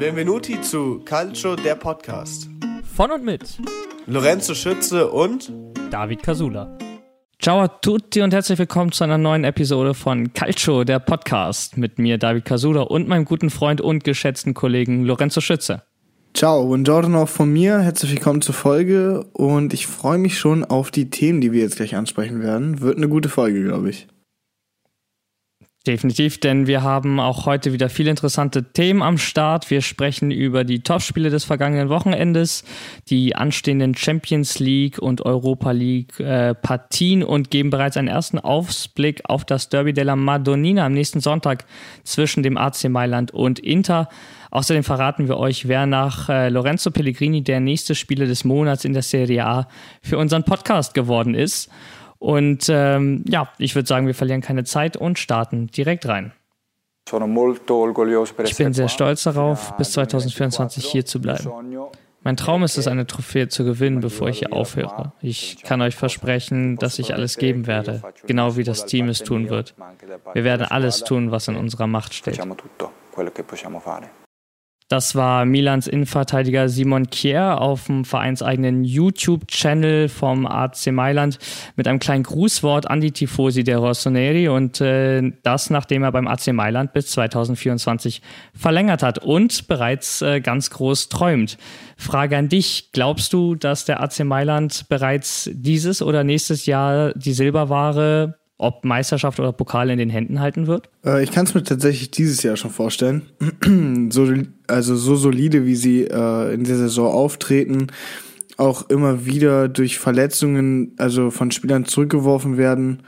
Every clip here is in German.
Benvenuti zu Calcio, der Podcast. Von und mit Lorenzo Schütze und David Casula. Ciao a tutti und herzlich willkommen zu einer neuen Episode von Calcio, der Podcast. Mit mir David Casula und meinem guten Freund und geschätzten Kollegen Lorenzo Schütze. Ciao, buongiorno auch von mir. Herzlich willkommen zur Folge und ich freue mich schon auf die Themen, die wir jetzt gleich ansprechen werden. Wird eine gute Folge, glaube ich. Definitiv, denn wir haben auch heute wieder viele interessante Themen am Start. Wir sprechen über die Topspiele des vergangenen Wochenendes, die anstehenden Champions League und Europa League äh, Partien und geben bereits einen ersten Ausblick auf das Derby della Madonnina am nächsten Sonntag zwischen dem AC Mailand und Inter. Außerdem verraten wir euch, wer nach äh, Lorenzo Pellegrini der nächste Spieler des Monats in der Serie A für unseren Podcast geworden ist. Und ähm, ja, ich würde sagen, wir verlieren keine Zeit und starten direkt rein. Ich bin sehr stolz darauf, bis 2024 hier zu bleiben. Mein Traum ist es, eine Trophäe zu gewinnen, bevor ich hier aufhöre. Ich kann euch versprechen, dass ich alles geben werde, genau wie das Team es tun wird. Wir werden alles tun, was in unserer Macht steht. Das war Milans Innenverteidiger Simon Kier auf dem vereinseigenen YouTube-Channel vom AC Mailand mit einem kleinen Grußwort an die Tifosi der Rossoneri und äh, das, nachdem er beim AC Mailand bis 2024 verlängert hat und bereits äh, ganz groß träumt. Frage an dich, glaubst du, dass der AC Mailand bereits dieses oder nächstes Jahr die Silberware ob Meisterschaft oder Pokal in den Händen halten wird? Äh, ich kann es mir tatsächlich dieses Jahr schon vorstellen. so, also so solide, wie sie äh, in der Saison auftreten, auch immer wieder durch Verletzungen, also von Spielern zurückgeworfen werden,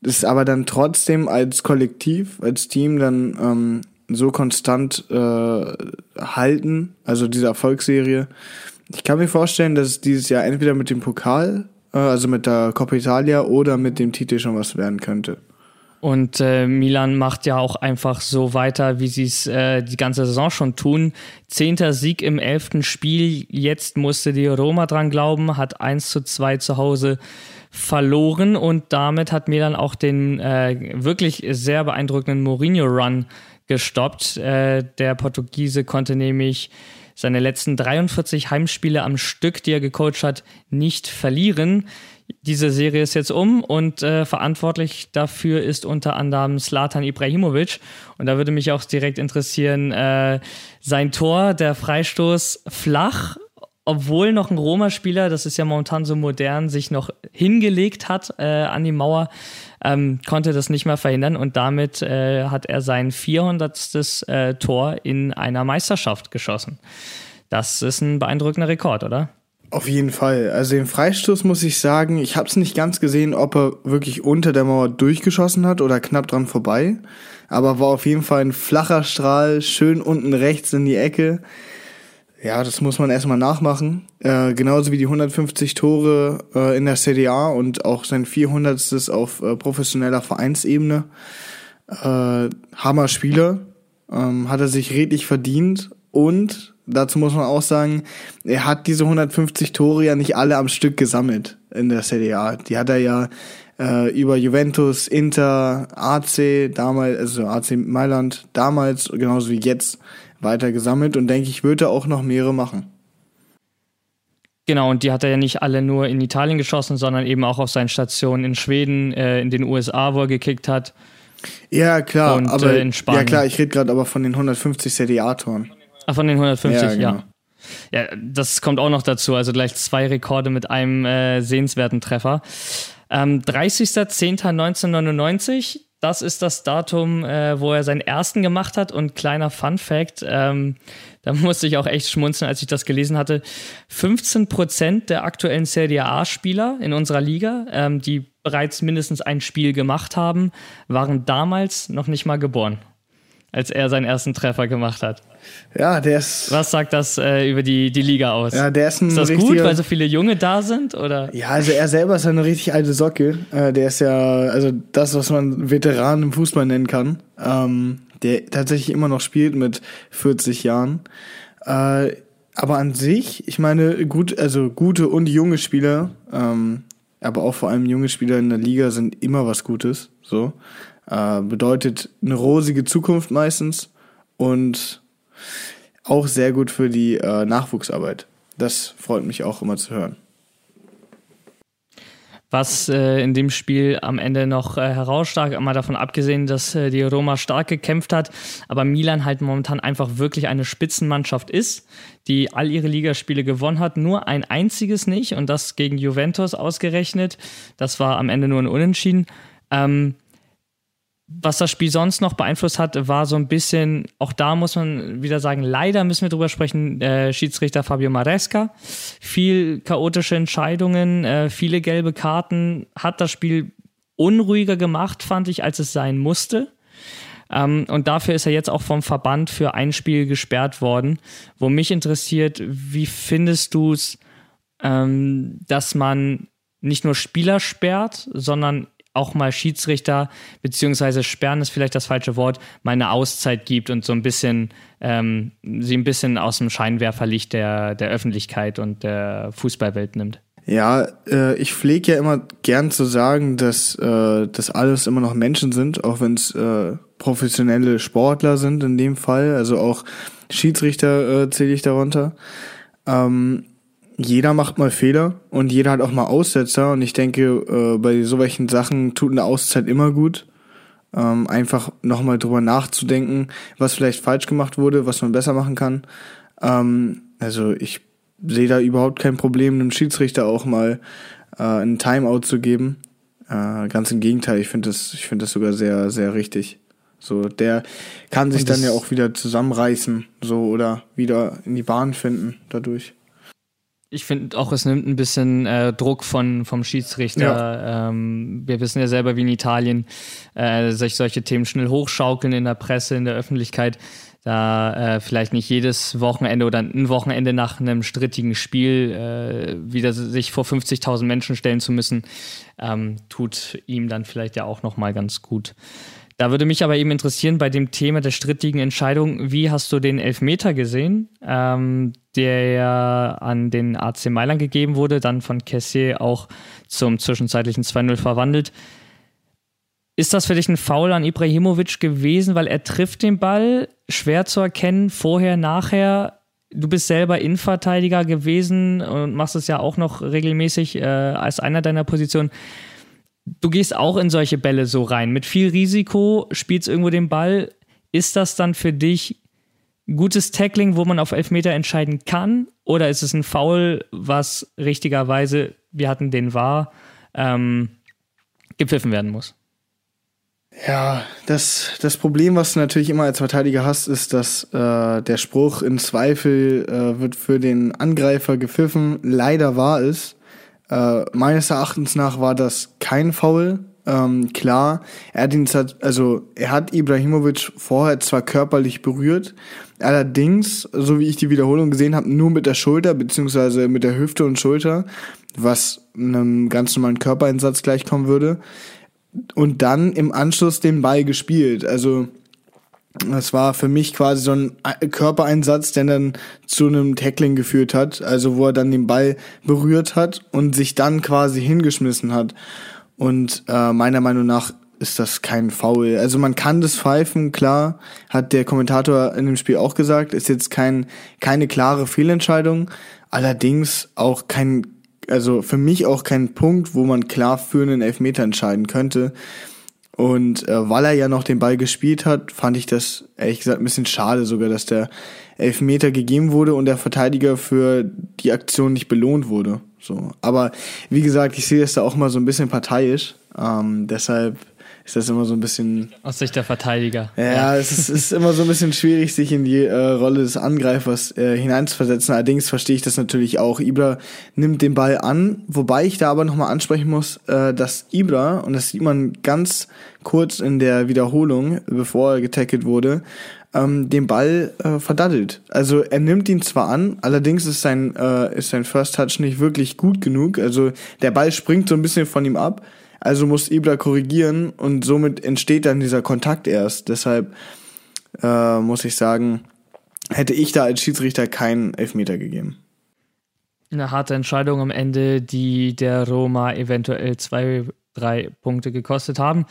das aber dann trotzdem als Kollektiv, als Team dann ähm, so konstant äh, halten, also diese Erfolgsserie. Ich kann mir vorstellen, dass es dieses Jahr entweder mit dem Pokal also mit der Coppa Italia oder mit dem Titel schon was werden könnte. Und äh, Milan macht ja auch einfach so weiter, wie sie es äh, die ganze Saison schon tun. Zehnter Sieg im elften Spiel. Jetzt musste die Roma dran glauben, hat 1 zu 2 zu Hause verloren und damit hat Milan auch den äh, wirklich sehr beeindruckenden Mourinho-Run gestoppt. Äh, der Portugiese konnte nämlich seine letzten 43 Heimspiele am Stück, die er gecoacht hat, nicht verlieren. Diese Serie ist jetzt um und äh, verantwortlich dafür ist unter anderem Slatan Ibrahimovic. Und da würde mich auch direkt interessieren, äh, sein Tor, der Freistoß flach, obwohl noch ein Roma-Spieler, das ist ja momentan so modern, sich noch hingelegt hat äh, an die Mauer ähm, konnte das nicht mehr verhindern und damit äh, hat er sein 400. Äh, Tor in einer Meisterschaft geschossen. Das ist ein beeindruckender Rekord, oder? Auf jeden Fall. Also den Freistoß muss ich sagen, ich habe es nicht ganz gesehen, ob er wirklich unter der Mauer durchgeschossen hat oder knapp dran vorbei. Aber war auf jeden Fall ein flacher Strahl, schön unten rechts in die Ecke. Ja, das muss man erstmal nachmachen. Äh, genauso wie die 150 Tore äh, in der CDA und auch sein 400. auf äh, professioneller Vereinsebene. Äh, Hammer Spieler. Ähm, hat er sich redlich verdient. Und dazu muss man auch sagen, er hat diese 150 Tore ja nicht alle am Stück gesammelt in der CDA. Die hat er ja äh, über Juventus, Inter, AC damals, also AC Mailand damals, genauso wie jetzt weiter gesammelt und denke ich, würde auch noch mehrere machen. Genau, und die hat er ja nicht alle nur in Italien geschossen, sondern eben auch auf seinen Stationen in Schweden, äh, in den USA, wo er gekickt hat. Ja, klar, und, aber äh, in Spanien. Ja, klar, ich rede gerade aber von den 150 CDA-Toren. Ach, von den 150, ja, genau. ja. Ja, das kommt auch noch dazu. Also gleich zwei Rekorde mit einem äh, sehenswerten Treffer. Ähm, 30.10.1999 das ist das Datum, äh, wo er seinen ersten gemacht hat. Und kleiner Fun Fact, ähm, da musste ich auch echt schmunzeln, als ich das gelesen hatte. 15 Prozent der aktuellen Serie A-Spieler in unserer Liga, ähm, die bereits mindestens ein Spiel gemacht haben, waren damals noch nicht mal geboren, als er seinen ersten Treffer gemacht hat. Ja, der ist. Was sagt das äh, über die, die Liga aus? Ja, der ist ein Ist das richtiger, gut, weil so viele Junge da sind? Oder? Ja, also er selber ist eine richtig alte Socke. Äh, der ist ja, also das, was man Veteran im Fußball nennen kann. Ähm, der tatsächlich immer noch spielt mit 40 Jahren. Äh, aber an sich, ich meine, gut, also gute und junge Spieler, ähm, aber auch vor allem junge Spieler in der Liga sind immer was Gutes. So. Äh, bedeutet eine rosige Zukunft meistens. Und auch sehr gut für die äh, Nachwuchsarbeit. Das freut mich auch immer zu hören. Was äh, in dem Spiel am Ende noch äh, herausstach, mal davon abgesehen, dass äh, die Roma stark gekämpft hat, aber Milan halt momentan einfach wirklich eine Spitzenmannschaft ist, die all ihre Ligaspiele gewonnen hat, nur ein einziges nicht und das gegen Juventus ausgerechnet. Das war am Ende nur ein Unentschieden. Ähm, was das Spiel sonst noch beeinflusst hat, war so ein bisschen, auch da muss man wieder sagen, leider müssen wir drüber sprechen, äh, Schiedsrichter Fabio Maresca. Viel chaotische Entscheidungen, äh, viele gelbe Karten, hat das Spiel unruhiger gemacht, fand ich, als es sein musste. Ähm, und dafür ist er jetzt auch vom Verband für ein Spiel gesperrt worden. Wo mich interessiert, wie findest du es, ähm, dass man nicht nur Spieler sperrt, sondern auch mal Schiedsrichter, beziehungsweise sperren ist vielleicht das falsche Wort, mal eine Auszeit gibt und so ein bisschen, ähm, sie ein bisschen aus dem Scheinwerferlicht der, der Öffentlichkeit und der Fußballwelt nimmt. Ja, äh, ich pflege ja immer gern zu sagen, dass äh, das alles immer noch Menschen sind, auch wenn es äh, professionelle Sportler sind in dem Fall. Also auch Schiedsrichter äh, zähle ich darunter. Ähm, jeder macht mal Fehler und jeder hat auch mal Aussetzer und ich denke, äh, bei so welchen Sachen tut eine Auszeit immer gut. Ähm, einfach nochmal drüber nachzudenken, was vielleicht falsch gemacht wurde, was man besser machen kann. Ähm, also ich sehe da überhaupt kein Problem, einem Schiedsrichter auch mal äh, einen Timeout zu geben. Äh, ganz im Gegenteil, ich finde das, ich finde das sogar sehr, sehr richtig. So, der kann sich dann ja auch wieder zusammenreißen, so oder wieder in die Bahn finden dadurch. Ich finde auch, es nimmt ein bisschen äh, Druck von, vom Schiedsrichter. Ja. Ähm, wir wissen ja selber, wie in Italien äh, sich solche Themen schnell hochschaukeln in der Presse, in der Öffentlichkeit. Da äh, vielleicht nicht jedes Wochenende oder ein Wochenende nach einem strittigen Spiel äh, wieder sich vor 50.000 Menschen stellen zu müssen, ähm, tut ihm dann vielleicht ja auch nochmal ganz gut. Da würde mich aber eben interessieren bei dem Thema der strittigen Entscheidung, wie hast du den Elfmeter gesehen, ähm, der ja an den AC Mailand gegeben wurde, dann von Kessier auch zum zwischenzeitlichen 2-0 verwandelt. Ist das für dich ein Foul an Ibrahimovic gewesen, weil er trifft den Ball, schwer zu erkennen, vorher, nachher? Du bist selber Innenverteidiger gewesen und machst es ja auch noch regelmäßig äh, als einer deiner Positionen du gehst auch in solche Bälle so rein. Mit viel Risiko spielst irgendwo den Ball. Ist das dann für dich gutes Tackling, wo man auf Elfmeter entscheiden kann? Oder ist es ein Foul, was richtigerweise, wir hatten den war, ähm, gepfiffen werden muss? Ja, das, das Problem, was du natürlich immer als Verteidiger hast, ist, dass äh, der Spruch in Zweifel äh, wird für den Angreifer gepfiffen leider wahr ist. Äh, meines Erachtens nach war das kein Foul. Ähm, klar, er hat ihn, also er hat Ibrahimovic vorher zwar körperlich berührt, allerdings, so wie ich die Wiederholung gesehen habe, nur mit der Schulter beziehungsweise mit der Hüfte und Schulter, was einem ganz normalen Körpereinsatz gleichkommen würde. Und dann im Anschluss den Ball gespielt. Also das war für mich quasi so ein Körpereinsatz, der dann zu einem Tackling geführt hat, also wo er dann den Ball berührt hat und sich dann quasi hingeschmissen hat. Und äh, meiner Meinung nach ist das kein Foul. Also man kann das pfeifen, klar, hat der Kommentator in dem Spiel auch gesagt, ist jetzt kein, keine klare Fehlentscheidung, allerdings auch kein, also für mich auch kein Punkt, wo man klar für einen Elfmeter entscheiden könnte. Und äh, weil er ja noch den Ball gespielt hat, fand ich das ehrlich gesagt ein bisschen schade sogar, dass der Elfmeter gegeben wurde und der Verteidiger für die Aktion nicht belohnt wurde. So, aber wie gesagt, ich sehe das da auch mal so ein bisschen parteiisch. Ähm, deshalb ist das immer so ein bisschen. Aus Sicht der Verteidiger. Ja, ja. es ist, ist, immer so ein bisschen schwierig, sich in die äh, Rolle des Angreifers äh, hineinzuversetzen. Allerdings verstehe ich das natürlich auch. Ibra nimmt den Ball an, wobei ich da aber nochmal ansprechen muss, äh, dass Ibra, und das sieht man ganz kurz in der Wiederholung, bevor er getackelt wurde, ähm, den Ball äh, verdaddelt. Also er nimmt ihn zwar an, allerdings ist sein, äh, ist sein First Touch nicht wirklich gut genug. Also der Ball springt so ein bisschen von ihm ab also muss Ibra korrigieren und somit entsteht dann dieser Kontakt erst. Deshalb äh, muss ich sagen, hätte ich da als Schiedsrichter keinen Elfmeter gegeben. Eine harte Entscheidung am Ende, die der Roma eventuell zwei, drei Punkte gekostet haben.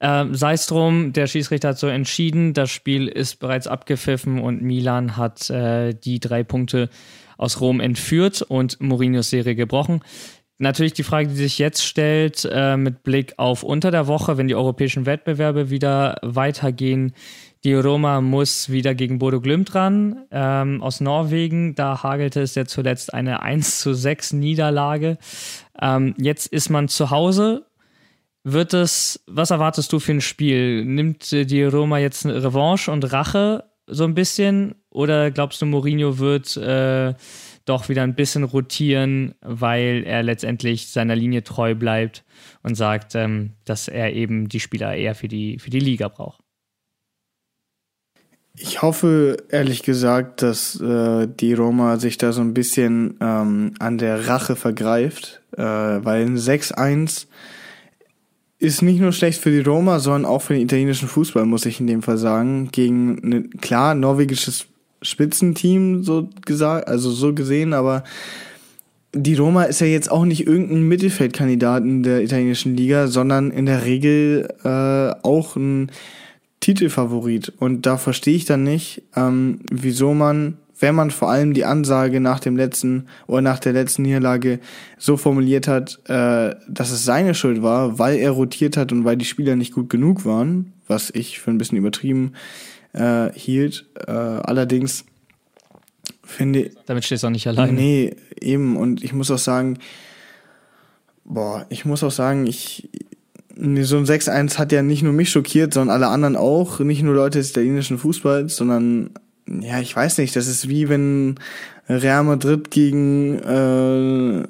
Ähm, Sei es drum, der Schiedsrichter hat so entschieden, das Spiel ist bereits abgepfiffen und Milan hat äh, die drei Punkte aus Rom entführt und Mourinhos Serie gebrochen. Natürlich die Frage, die sich jetzt stellt, äh, mit Blick auf unter der Woche, wenn die europäischen Wettbewerbe wieder weitergehen. Die Roma muss wieder gegen Bodo Glimt ran ähm, aus Norwegen. Da hagelte es ja zuletzt eine 1 zu 6 Niederlage. Ähm, jetzt ist man zu Hause wird es, was erwartest du für ein Spiel? Nimmt die Roma jetzt eine Revanche und Rache so ein bisschen? Oder glaubst du, Mourinho wird äh, doch wieder ein bisschen rotieren, weil er letztendlich seiner Linie treu bleibt und sagt, ähm, dass er eben die Spieler eher für die, für die Liga braucht? Ich hoffe, ehrlich gesagt, dass äh, die Roma sich da so ein bisschen ähm, an der Rache vergreift, äh, weil ein 6-1 ist nicht nur schlecht für die Roma, sondern auch für den italienischen Fußball, muss ich in dem Fall sagen. Gegen ein klar norwegisches Spitzenteam, so gesagt, also so gesehen, aber die Roma ist ja jetzt auch nicht irgendein Mittelfeldkandidat in der italienischen Liga, sondern in der Regel äh, auch ein Titelfavorit. Und da verstehe ich dann nicht, ähm, wieso man wenn man vor allem die Ansage nach dem letzten oder nach der letzten Niederlage so formuliert hat, äh, dass es seine Schuld war, weil er rotiert hat und weil die Spieler nicht gut genug waren, was ich für ein bisschen übertrieben äh, hielt. Äh, allerdings finde Damit stehst du auch nicht alleine. Nee, eben. Und ich muss auch sagen, boah, ich muss auch sagen, ich, so ein 6-1 hat ja nicht nur mich schockiert, sondern alle anderen auch. Nicht nur Leute des italienischen Fußballs, sondern ja, ich weiß nicht, das ist wie wenn Real Madrid gegen äh,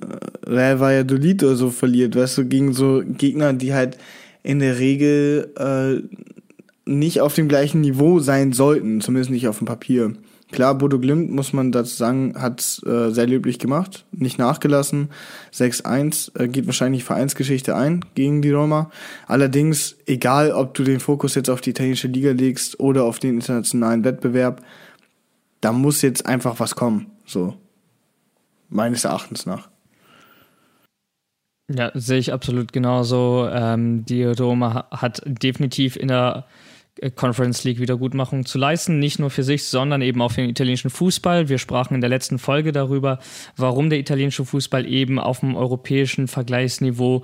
Real Valladolid oder so verliert, weißt du, gegen so Gegner, die halt in der Regel äh, nicht auf dem gleichen Niveau sein sollten, zumindest nicht auf dem Papier. Klar, Bodo Glimt, muss man dazu sagen, hat äh, sehr löblich gemacht, nicht nachgelassen. 6-1 äh, geht wahrscheinlich Vereinsgeschichte ein gegen die Roma. Allerdings, egal ob du den Fokus jetzt auf die italienische Liga legst oder auf den internationalen Wettbewerb, da muss jetzt einfach was kommen. So. Meines Erachtens nach. Ja, sehe ich absolut genauso. Ähm, die Roma hat definitiv in der Conference League Wiedergutmachung zu leisten, nicht nur für sich, sondern eben auch für den italienischen Fußball. Wir sprachen in der letzten Folge darüber, warum der italienische Fußball eben auf dem europäischen Vergleichsniveau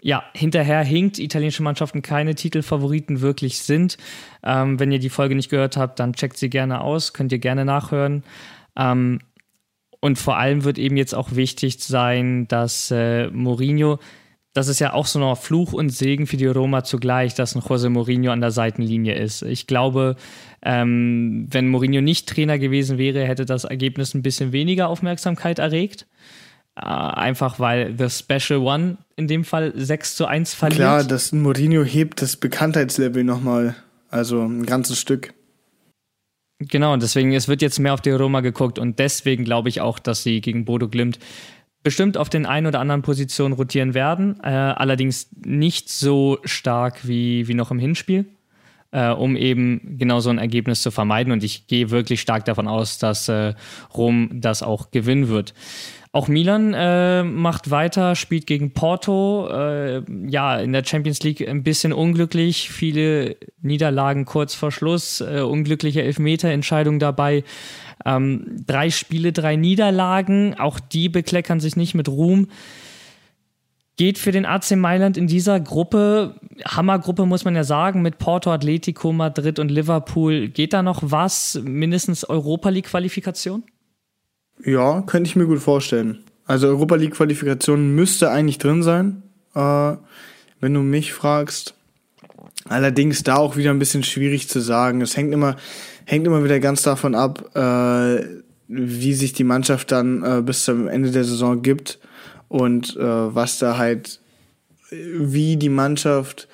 ja, hinterher hinkt, italienische Mannschaften keine Titelfavoriten wirklich sind. Ähm, wenn ihr die Folge nicht gehört habt, dann checkt sie gerne aus, könnt ihr gerne nachhören. Ähm, und vor allem wird eben jetzt auch wichtig sein, dass äh, Mourinho, das ist ja auch so noch Fluch und Segen für die Roma zugleich, dass ein José Mourinho an der Seitenlinie ist. Ich glaube, ähm, wenn Mourinho nicht Trainer gewesen wäre, hätte das Ergebnis ein bisschen weniger Aufmerksamkeit erregt. Äh, einfach weil The Special One in dem Fall 6 zu 1 verliert. Klar, das Mourinho hebt das Bekanntheitslevel nochmal, also ein ganzes Stück. Genau, deswegen, es wird jetzt mehr auf die Roma geguckt und deswegen glaube ich auch, dass sie gegen Bodo Glimt bestimmt auf den einen oder anderen Positionen rotieren werden, äh, allerdings nicht so stark wie, wie noch im Hinspiel, äh, um eben genau so ein Ergebnis zu vermeiden. Und ich gehe wirklich stark davon aus, dass äh, Rom das auch gewinnen wird. Auch Milan äh, macht weiter, spielt gegen Porto. Äh, ja, in der Champions League ein bisschen unglücklich. Viele Niederlagen kurz vor Schluss, äh, unglückliche Elfmeterentscheidungen dabei. Ähm, drei Spiele, drei Niederlagen. Auch die bekleckern sich nicht mit Ruhm. Geht für den AC Mailand in dieser Gruppe, Hammergruppe muss man ja sagen, mit Porto, Atletico, Madrid und Liverpool. Geht da noch was? Mindestens Europa League-Qualifikation? Ja, könnte ich mir gut vorstellen. Also Europa League Qualifikation müsste eigentlich drin sein, äh, wenn du mich fragst. Allerdings da auch wieder ein bisschen schwierig zu sagen. Es hängt immer, hängt immer wieder ganz davon ab, äh, wie sich die Mannschaft dann äh, bis zum Ende der Saison gibt und äh, was da halt, wie die Mannschaft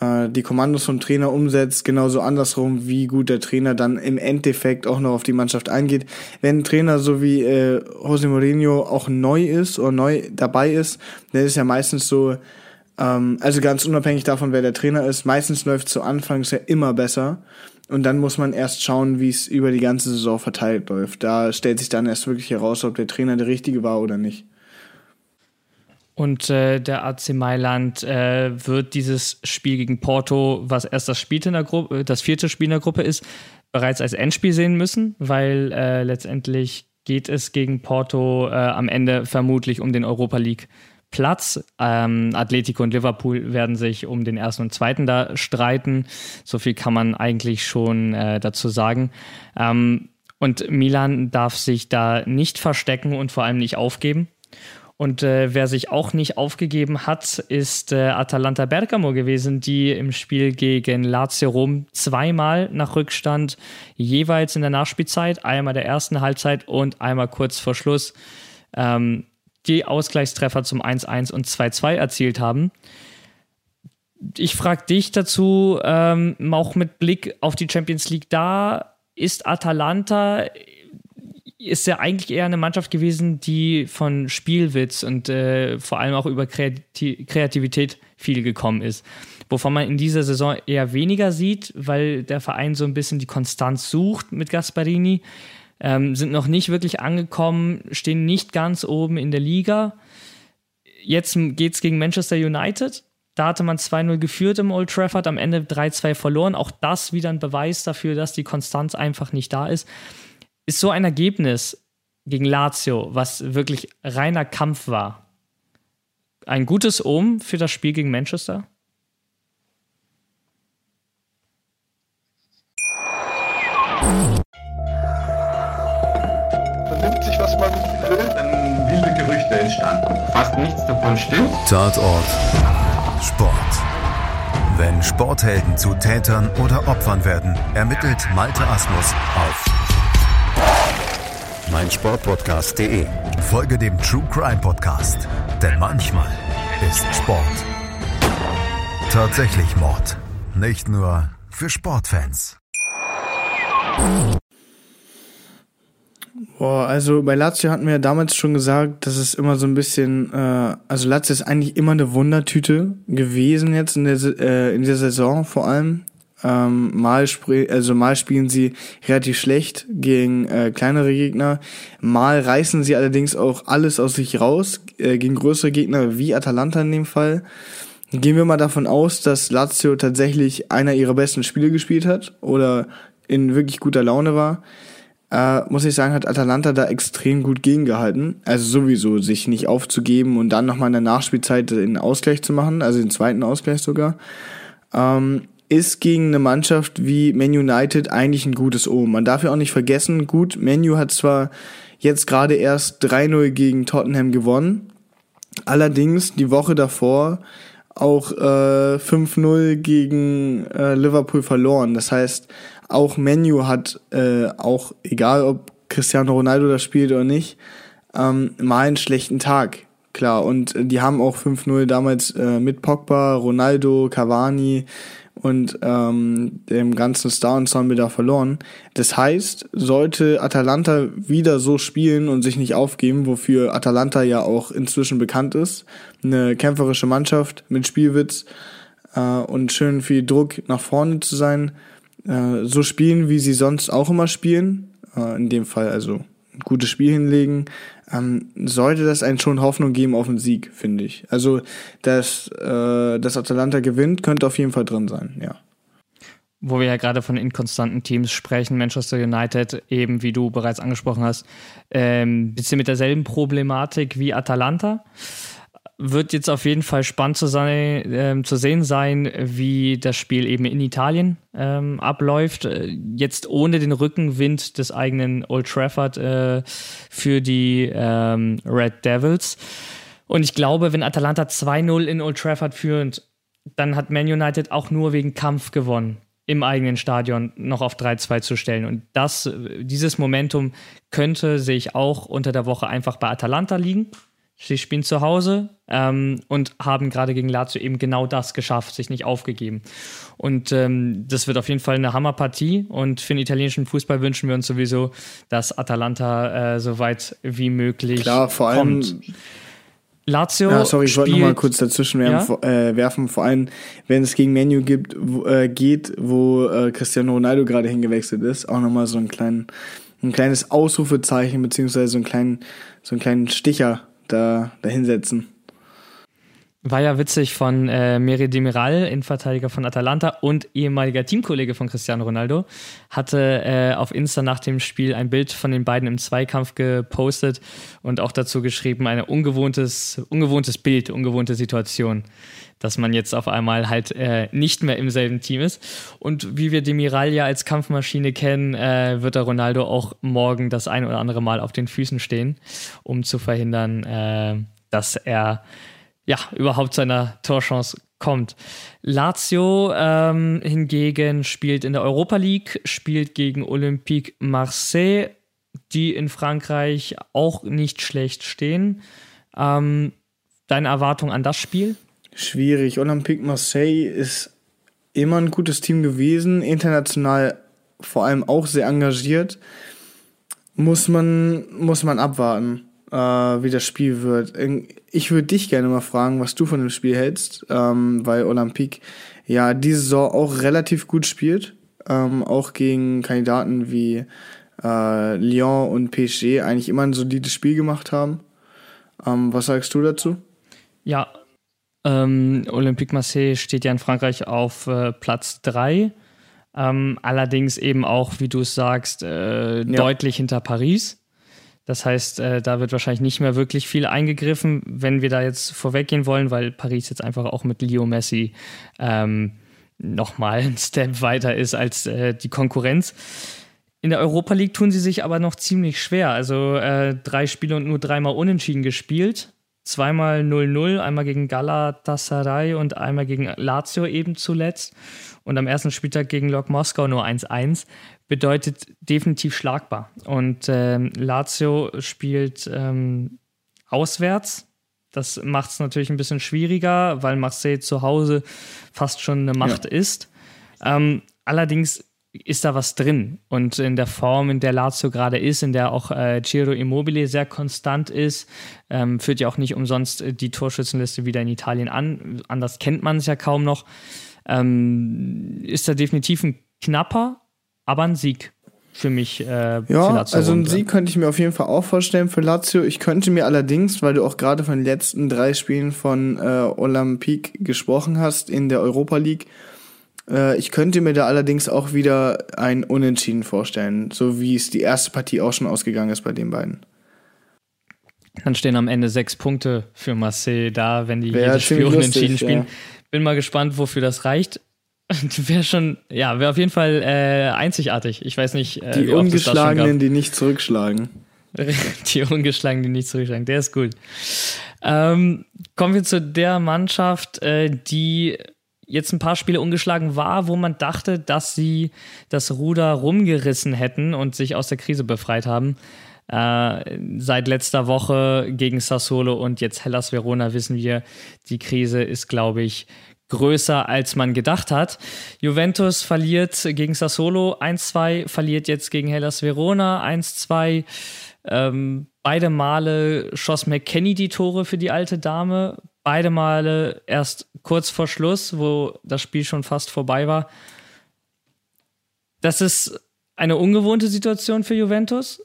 äh, die Kommandos vom Trainer umsetzt, genauso andersrum, wie gut der Trainer dann im Endeffekt auch noch auf die Mannschaft eingeht. Wenn ein Trainer so wie äh, Jose Mourinho auch neu ist oder neu dabei ist, dann ist ja meistens so, ähm, also ganz unabhängig davon, wer der Trainer ist, meistens läuft zu Anfangs ja immer besser. Und dann muss man erst schauen, wie es über die ganze Saison verteilt läuft. Da stellt sich dann erst wirklich heraus, ob der Trainer der richtige war oder nicht. Und äh, der AC Mailand äh, wird dieses Spiel gegen Porto, was erst das Spiel in der Gruppe, das vierte Spiel in der Gruppe ist, bereits als Endspiel sehen müssen, weil äh, letztendlich geht es gegen Porto äh, am Ende vermutlich um den Europa League Platz. Ähm, Atletico und Liverpool werden sich um den ersten und zweiten da streiten. So viel kann man eigentlich schon äh, dazu sagen. Ähm, und Milan darf sich da nicht verstecken und vor allem nicht aufgeben. Und äh, wer sich auch nicht aufgegeben hat, ist äh, Atalanta Bergamo gewesen, die im Spiel gegen Lazio Rom zweimal nach Rückstand jeweils in der Nachspielzeit, einmal der ersten Halbzeit und einmal kurz vor Schluss, ähm, die Ausgleichstreffer zum 1-1 und 2-2 erzielt haben. Ich frage dich dazu, ähm, auch mit Blick auf die Champions League da, ist Atalanta ist ja eigentlich eher eine Mannschaft gewesen, die von Spielwitz und äh, vor allem auch über Kreati Kreativität viel gekommen ist. Wovon man in dieser Saison eher weniger sieht, weil der Verein so ein bisschen die Konstanz sucht mit Gasparini. Ähm, sind noch nicht wirklich angekommen, stehen nicht ganz oben in der Liga. Jetzt geht es gegen Manchester United. Da hatte man 2-0 geführt im Old Trafford, am Ende 3-2 verloren. Auch das wieder ein Beweis dafür, dass die Konstanz einfach nicht da ist ist so ein Ergebnis gegen Lazio, was wirklich reiner Kampf war, ein gutes Ohm für das Spiel gegen Manchester? Man nimmt sich, was man will. Dann wilde Gerüchte entstanden. Fast nichts davon stimmt. Tatort Sport. Wenn Sporthelden zu Tätern oder Opfern werden, ermittelt Malte Asmus auf meinsportpodcast.de. Folge dem True Crime Podcast, denn manchmal ist Sport tatsächlich Mord. Nicht nur für Sportfans. Boah, also bei Lazio hatten wir ja damals schon gesagt, dass es immer so ein bisschen, äh, also Lazio ist eigentlich immer eine Wundertüte gewesen jetzt in der, äh, in der Saison vor allem. Ähm, mal, also mal spielen sie relativ schlecht gegen äh, kleinere Gegner. Mal reißen sie allerdings auch alles aus sich raus äh, gegen größere Gegner wie Atalanta in dem Fall. Gehen wir mal davon aus, dass Lazio tatsächlich einer ihrer besten Spiele gespielt hat oder in wirklich guter Laune war. Äh, muss ich sagen, hat Atalanta da extrem gut gegengehalten. Also sowieso, sich nicht aufzugeben und dann nochmal in der Nachspielzeit den Ausgleich zu machen, also den zweiten Ausgleich sogar. Ähm, ist gegen eine Mannschaft wie Man United eigentlich ein gutes O. Man darf ja auch nicht vergessen, gut, Manu hat zwar jetzt gerade erst 3-0 gegen Tottenham gewonnen, allerdings die Woche davor auch äh, 5-0 gegen äh, Liverpool verloren. Das heißt, auch Menu hat äh, auch, egal ob Cristiano Ronaldo das spielt oder nicht, ähm, mal einen schlechten Tag. Klar, und die haben auch 5-0 damals äh, mit Pogba, Ronaldo, Cavani, und ähm, dem ganzen Star-Ensemble da verloren. Das heißt, sollte Atalanta wieder so spielen und sich nicht aufgeben, wofür Atalanta ja auch inzwischen bekannt ist, eine kämpferische Mannschaft mit Spielwitz äh, und schön viel Druck nach vorne zu sein, äh, so spielen, wie sie sonst auch immer spielen, äh, in dem Fall also ein gutes Spiel hinlegen, ähm, sollte das einen schon Hoffnung geben auf einen Sieg, finde ich. Also, dass, äh, dass Atalanta gewinnt, könnte auf jeden Fall drin sein, ja. Wo wir ja gerade von inkonstanten Teams sprechen, Manchester United, eben wie du bereits angesprochen hast, ähm, bisschen mit derselben Problematik wie Atalanta wird jetzt auf jeden Fall spannend zu, sein, äh, zu sehen sein, wie das Spiel eben in Italien ähm, abläuft. Äh, jetzt ohne den Rückenwind des eigenen Old Trafford äh, für die ähm, Red Devils. Und ich glaube, wenn Atalanta 2-0 in Old Trafford führt, dann hat Man United auch nur wegen Kampf gewonnen im eigenen Stadion noch auf 3-2 zu stellen. Und das, dieses Momentum könnte sich auch unter der Woche einfach bei Atalanta liegen. Sie spielen zu Hause ähm, und haben gerade gegen Lazio eben genau das geschafft, sich nicht aufgegeben. Und ähm, das wird auf jeden Fall eine Hammerpartie. Und für den italienischen Fußball wünschen wir uns sowieso, dass Atalanta äh, so weit wie möglich Klar, vor allem kommt. Lazio. Ja, sorry, ich wollte nochmal kurz dazwischen werfen, ja? äh, werfen, vor allem, wenn es gegen Menu gibt, wo, äh, geht, wo äh, Cristiano Ronaldo gerade hingewechselt ist, auch nochmal so ein, kleinen, ein kleines Ausrufezeichen, beziehungsweise so einen kleinen, so einen kleinen Sticher da, da hinsetzen. War ja witzig von äh, Meri Demiral, Innenverteidiger von Atalanta und ehemaliger Teamkollege von Cristiano Ronaldo, hatte äh, auf Insta nach dem Spiel ein Bild von den beiden im Zweikampf gepostet und auch dazu geschrieben, ein ungewohntes, ungewohntes Bild, ungewohnte Situation, dass man jetzt auf einmal halt äh, nicht mehr im selben Team ist. Und wie wir Demiral ja als Kampfmaschine kennen, äh, wird der Ronaldo auch morgen das ein oder andere Mal auf den Füßen stehen, um zu verhindern, äh, dass er ja, überhaupt zu einer Torchance kommt. Lazio ähm, hingegen spielt in der Europa League, spielt gegen Olympique Marseille, die in Frankreich auch nicht schlecht stehen. Ähm, deine Erwartung an das Spiel? Schwierig. Olympique Marseille ist immer ein gutes Team gewesen, international vor allem auch sehr engagiert. Muss man, muss man abwarten äh, wie das Spiel wird. Ich würde dich gerne mal fragen, was du von dem Spiel hältst, ähm, weil Olympique ja diese Saison auch relativ gut spielt, ähm, auch gegen Kandidaten wie äh, Lyon und PSG eigentlich immer ein solides Spiel gemacht haben. Ähm, was sagst du dazu? Ja, ähm, Olympique Marseille steht ja in Frankreich auf äh, Platz 3. Ähm, allerdings eben auch, wie du es sagst, äh, ja. deutlich hinter Paris. Das heißt, äh, da wird wahrscheinlich nicht mehr wirklich viel eingegriffen, wenn wir da jetzt vorweggehen wollen, weil Paris jetzt einfach auch mit Leo Messi ähm, nochmal ein Step weiter ist als äh, die Konkurrenz. In der Europa League tun sie sich aber noch ziemlich schwer. Also äh, drei Spiele und nur dreimal unentschieden gespielt. Zweimal 0-0, einmal gegen Galatasaray und einmal gegen Lazio eben zuletzt. Und am ersten Spieltag gegen Lok Moskau nur 1-1 bedeutet definitiv schlagbar. Und ähm, Lazio spielt ähm, auswärts. Das macht es natürlich ein bisschen schwieriger, weil Marseille zu Hause fast schon eine Macht ja. ist. Ähm, allerdings ist da was drin. Und in der Form, in der Lazio gerade ist, in der auch äh, Ciro Immobile sehr konstant ist, ähm, führt ja auch nicht umsonst äh, die Torschützenliste wieder in Italien an. Anders kennt man es ja kaum noch. Ähm, ist da definitiv ein knapper, aber ein Sieg für mich. Äh, ja, Lazio also einen Sieg könnte ich mir auf jeden Fall auch vorstellen für Lazio. Ich könnte mir allerdings, weil du auch gerade von den letzten drei Spielen von äh, Olympique gesprochen hast in der Europa League, ich könnte mir da allerdings auch wieder ein Unentschieden vorstellen, so wie es die erste Partie auch schon ausgegangen ist bei den beiden. Dann stehen am Ende sechs Punkte für Marseille da, wenn die Wäre jedes Spiel unentschieden spielen. Ja. Bin mal gespannt, wofür das reicht. Wäre schon, ja, wäre auf jeden Fall äh, einzigartig. Ich weiß nicht. Äh, die Ungeschlagenen, die nicht zurückschlagen. die Ungeschlagenen, die nicht zurückschlagen. Der ist gut. Ähm, kommen wir zu der Mannschaft, äh, die jetzt ein paar Spiele ungeschlagen war, wo man dachte, dass sie das Ruder rumgerissen hätten und sich aus der Krise befreit haben. Äh, seit letzter Woche gegen Sassolo und jetzt Hellas Verona wissen wir, die Krise ist, glaube ich, größer, als man gedacht hat. Juventus verliert gegen Sassolo 1-2, verliert jetzt gegen Hellas Verona 1-2. Ähm, beide Male schoss McKenny die Tore für die alte Dame. Beide Male erst kurz vor Schluss, wo das Spiel schon fast vorbei war. Das ist eine ungewohnte Situation für Juventus.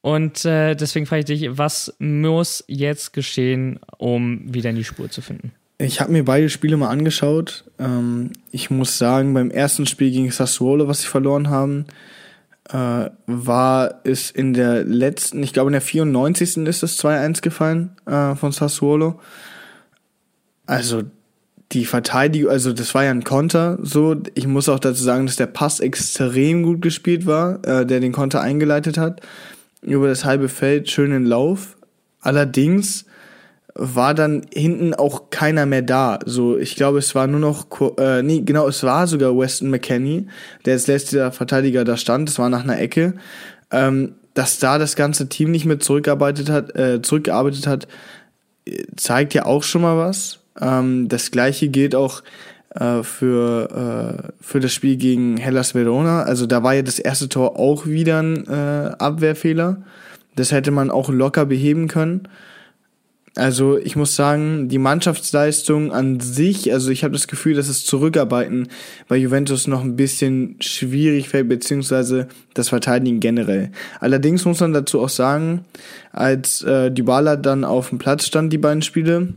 Und äh, deswegen frage ich dich, was muss jetzt geschehen, um wieder in die Spur zu finden? Ich habe mir beide Spiele mal angeschaut. Ähm, ich muss sagen, beim ersten Spiel gegen Sassuolo, was sie verloren haben, äh, war es in der letzten, ich glaube in der 94. ist das 2-1 gefallen äh, von Sassuolo. Also die Verteidigung, also das war ja ein Konter, so. Ich muss auch dazu sagen, dass der Pass extrem gut gespielt war, äh, der den Konter eingeleitet hat. Über das halbe Feld, schönen Lauf. Allerdings war dann hinten auch keiner mehr da. So, ich glaube, es war nur noch, äh, nee, genau, es war sogar Weston McKenney, der als letzter Verteidiger da stand. Das war nach einer Ecke. Ähm, dass da das ganze Team nicht mehr zurückgearbeitet hat, äh, zurückgearbeitet hat, zeigt ja auch schon mal was. Ähm, das gleiche gilt auch äh, für, äh, für das Spiel gegen Hellas Verona. Also da war ja das erste Tor auch wieder ein äh, Abwehrfehler. Das hätte man auch locker beheben können. Also ich muss sagen, die Mannschaftsleistung an sich, also ich habe das Gefühl, dass das Zurückarbeiten bei Juventus noch ein bisschen schwierig fällt, beziehungsweise das Verteidigen generell. Allerdings muss man dazu auch sagen, als äh, Dybala dann auf dem Platz stand, die beiden Spiele,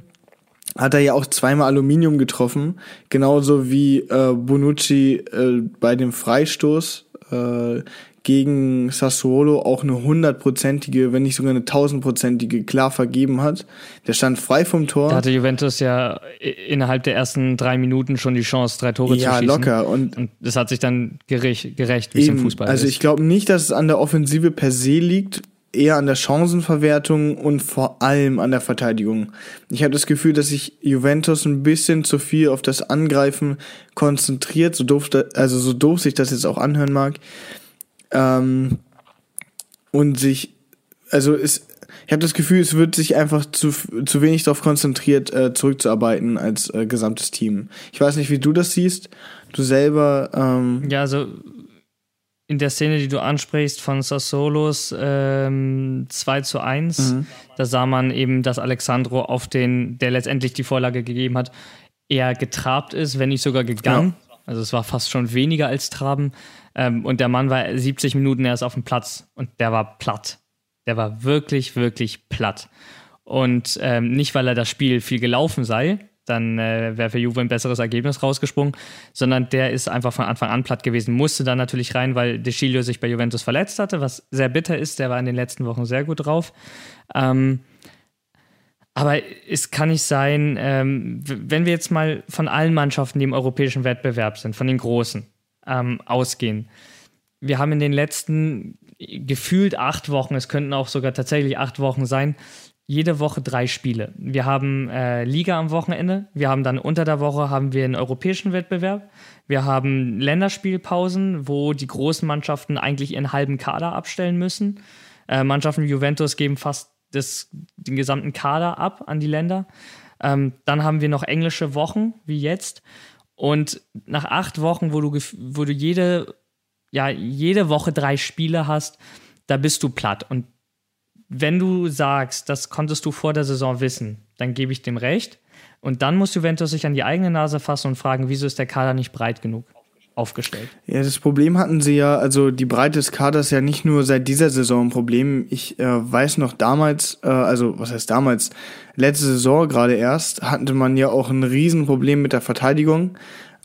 hat er ja auch zweimal Aluminium getroffen, genauso wie äh, Bonucci äh, bei dem Freistoß äh, gegen Sassuolo auch eine hundertprozentige, wenn nicht sogar eine tausendprozentige klar vergeben hat. Der stand frei vom Tor. Da hatte Juventus ja innerhalb der ersten drei Minuten schon die Chance, drei Tore ja, zu schießen. Ja, locker. Und, und das hat sich dann gerecht, gerecht wie es im Fußball Also ich glaube nicht, dass es an der Offensive per se liegt, eher an der Chancenverwertung und vor allem an der Verteidigung. Ich habe das Gefühl, dass sich Juventus ein bisschen zu viel auf das Angreifen konzentriert, so doof, also so doof sich das jetzt auch anhören mag. Ähm, und sich, also es, ich habe das Gefühl, es wird sich einfach zu, zu wenig darauf konzentriert, äh, zurückzuarbeiten als äh, gesamtes Team. Ich weiß nicht, wie du das siehst. Du selber. Ähm ja, also in der Szene, die du ansprichst von Sassolos ähm, 2 zu 1, mhm. da sah man eben, dass Alexandro auf den, der letztendlich die Vorlage gegeben hat, eher getrabt ist, wenn nicht sogar gegangen. Ja. Also es war fast schon weniger als Traben. Ähm, und der Mann war 70 Minuten erst auf dem Platz und der war platt. Der war wirklich, wirklich platt. Und ähm, nicht, weil er das Spiel viel gelaufen sei, dann äh, wäre für Juve ein besseres Ergebnis rausgesprungen, sondern der ist einfach von Anfang an platt gewesen, musste dann natürlich rein, weil De Chilio sich bei Juventus verletzt hatte, was sehr bitter ist, der war in den letzten Wochen sehr gut drauf. Ähm, aber es kann nicht sein, ähm, wenn wir jetzt mal von allen Mannschaften, die im europäischen Wettbewerb sind, von den Großen, ähm, ausgehen. Wir haben in den letzten gefühlt acht Wochen, es könnten auch sogar tatsächlich acht Wochen sein, jede Woche drei Spiele. Wir haben äh, Liga am Wochenende, wir haben dann unter der Woche haben wir einen europäischen Wettbewerb, wir haben Länderspielpausen, wo die großen Mannschaften eigentlich ihren halben Kader abstellen müssen. Äh, Mannschaften wie Juventus geben fast das, den gesamten Kader ab an die Länder. Ähm, dann haben wir noch englische Wochen, wie jetzt. Und nach acht Wochen, wo du, wo du jede, ja, jede Woche drei Spiele hast, da bist du platt. Und wenn du sagst, das konntest du vor der Saison wissen, dann gebe ich dem recht. Und dann muss Juventus sich an die eigene Nase fassen und fragen, wieso ist der Kader nicht breit genug aufgestellt? Ja, das Problem hatten sie ja, also die Breite des Kaders ja nicht nur seit dieser Saison ein Problem. Ich äh, weiß noch damals, äh, also was heißt damals, letzte Saison gerade erst, hatte man ja auch ein Riesenproblem mit der Verteidigung,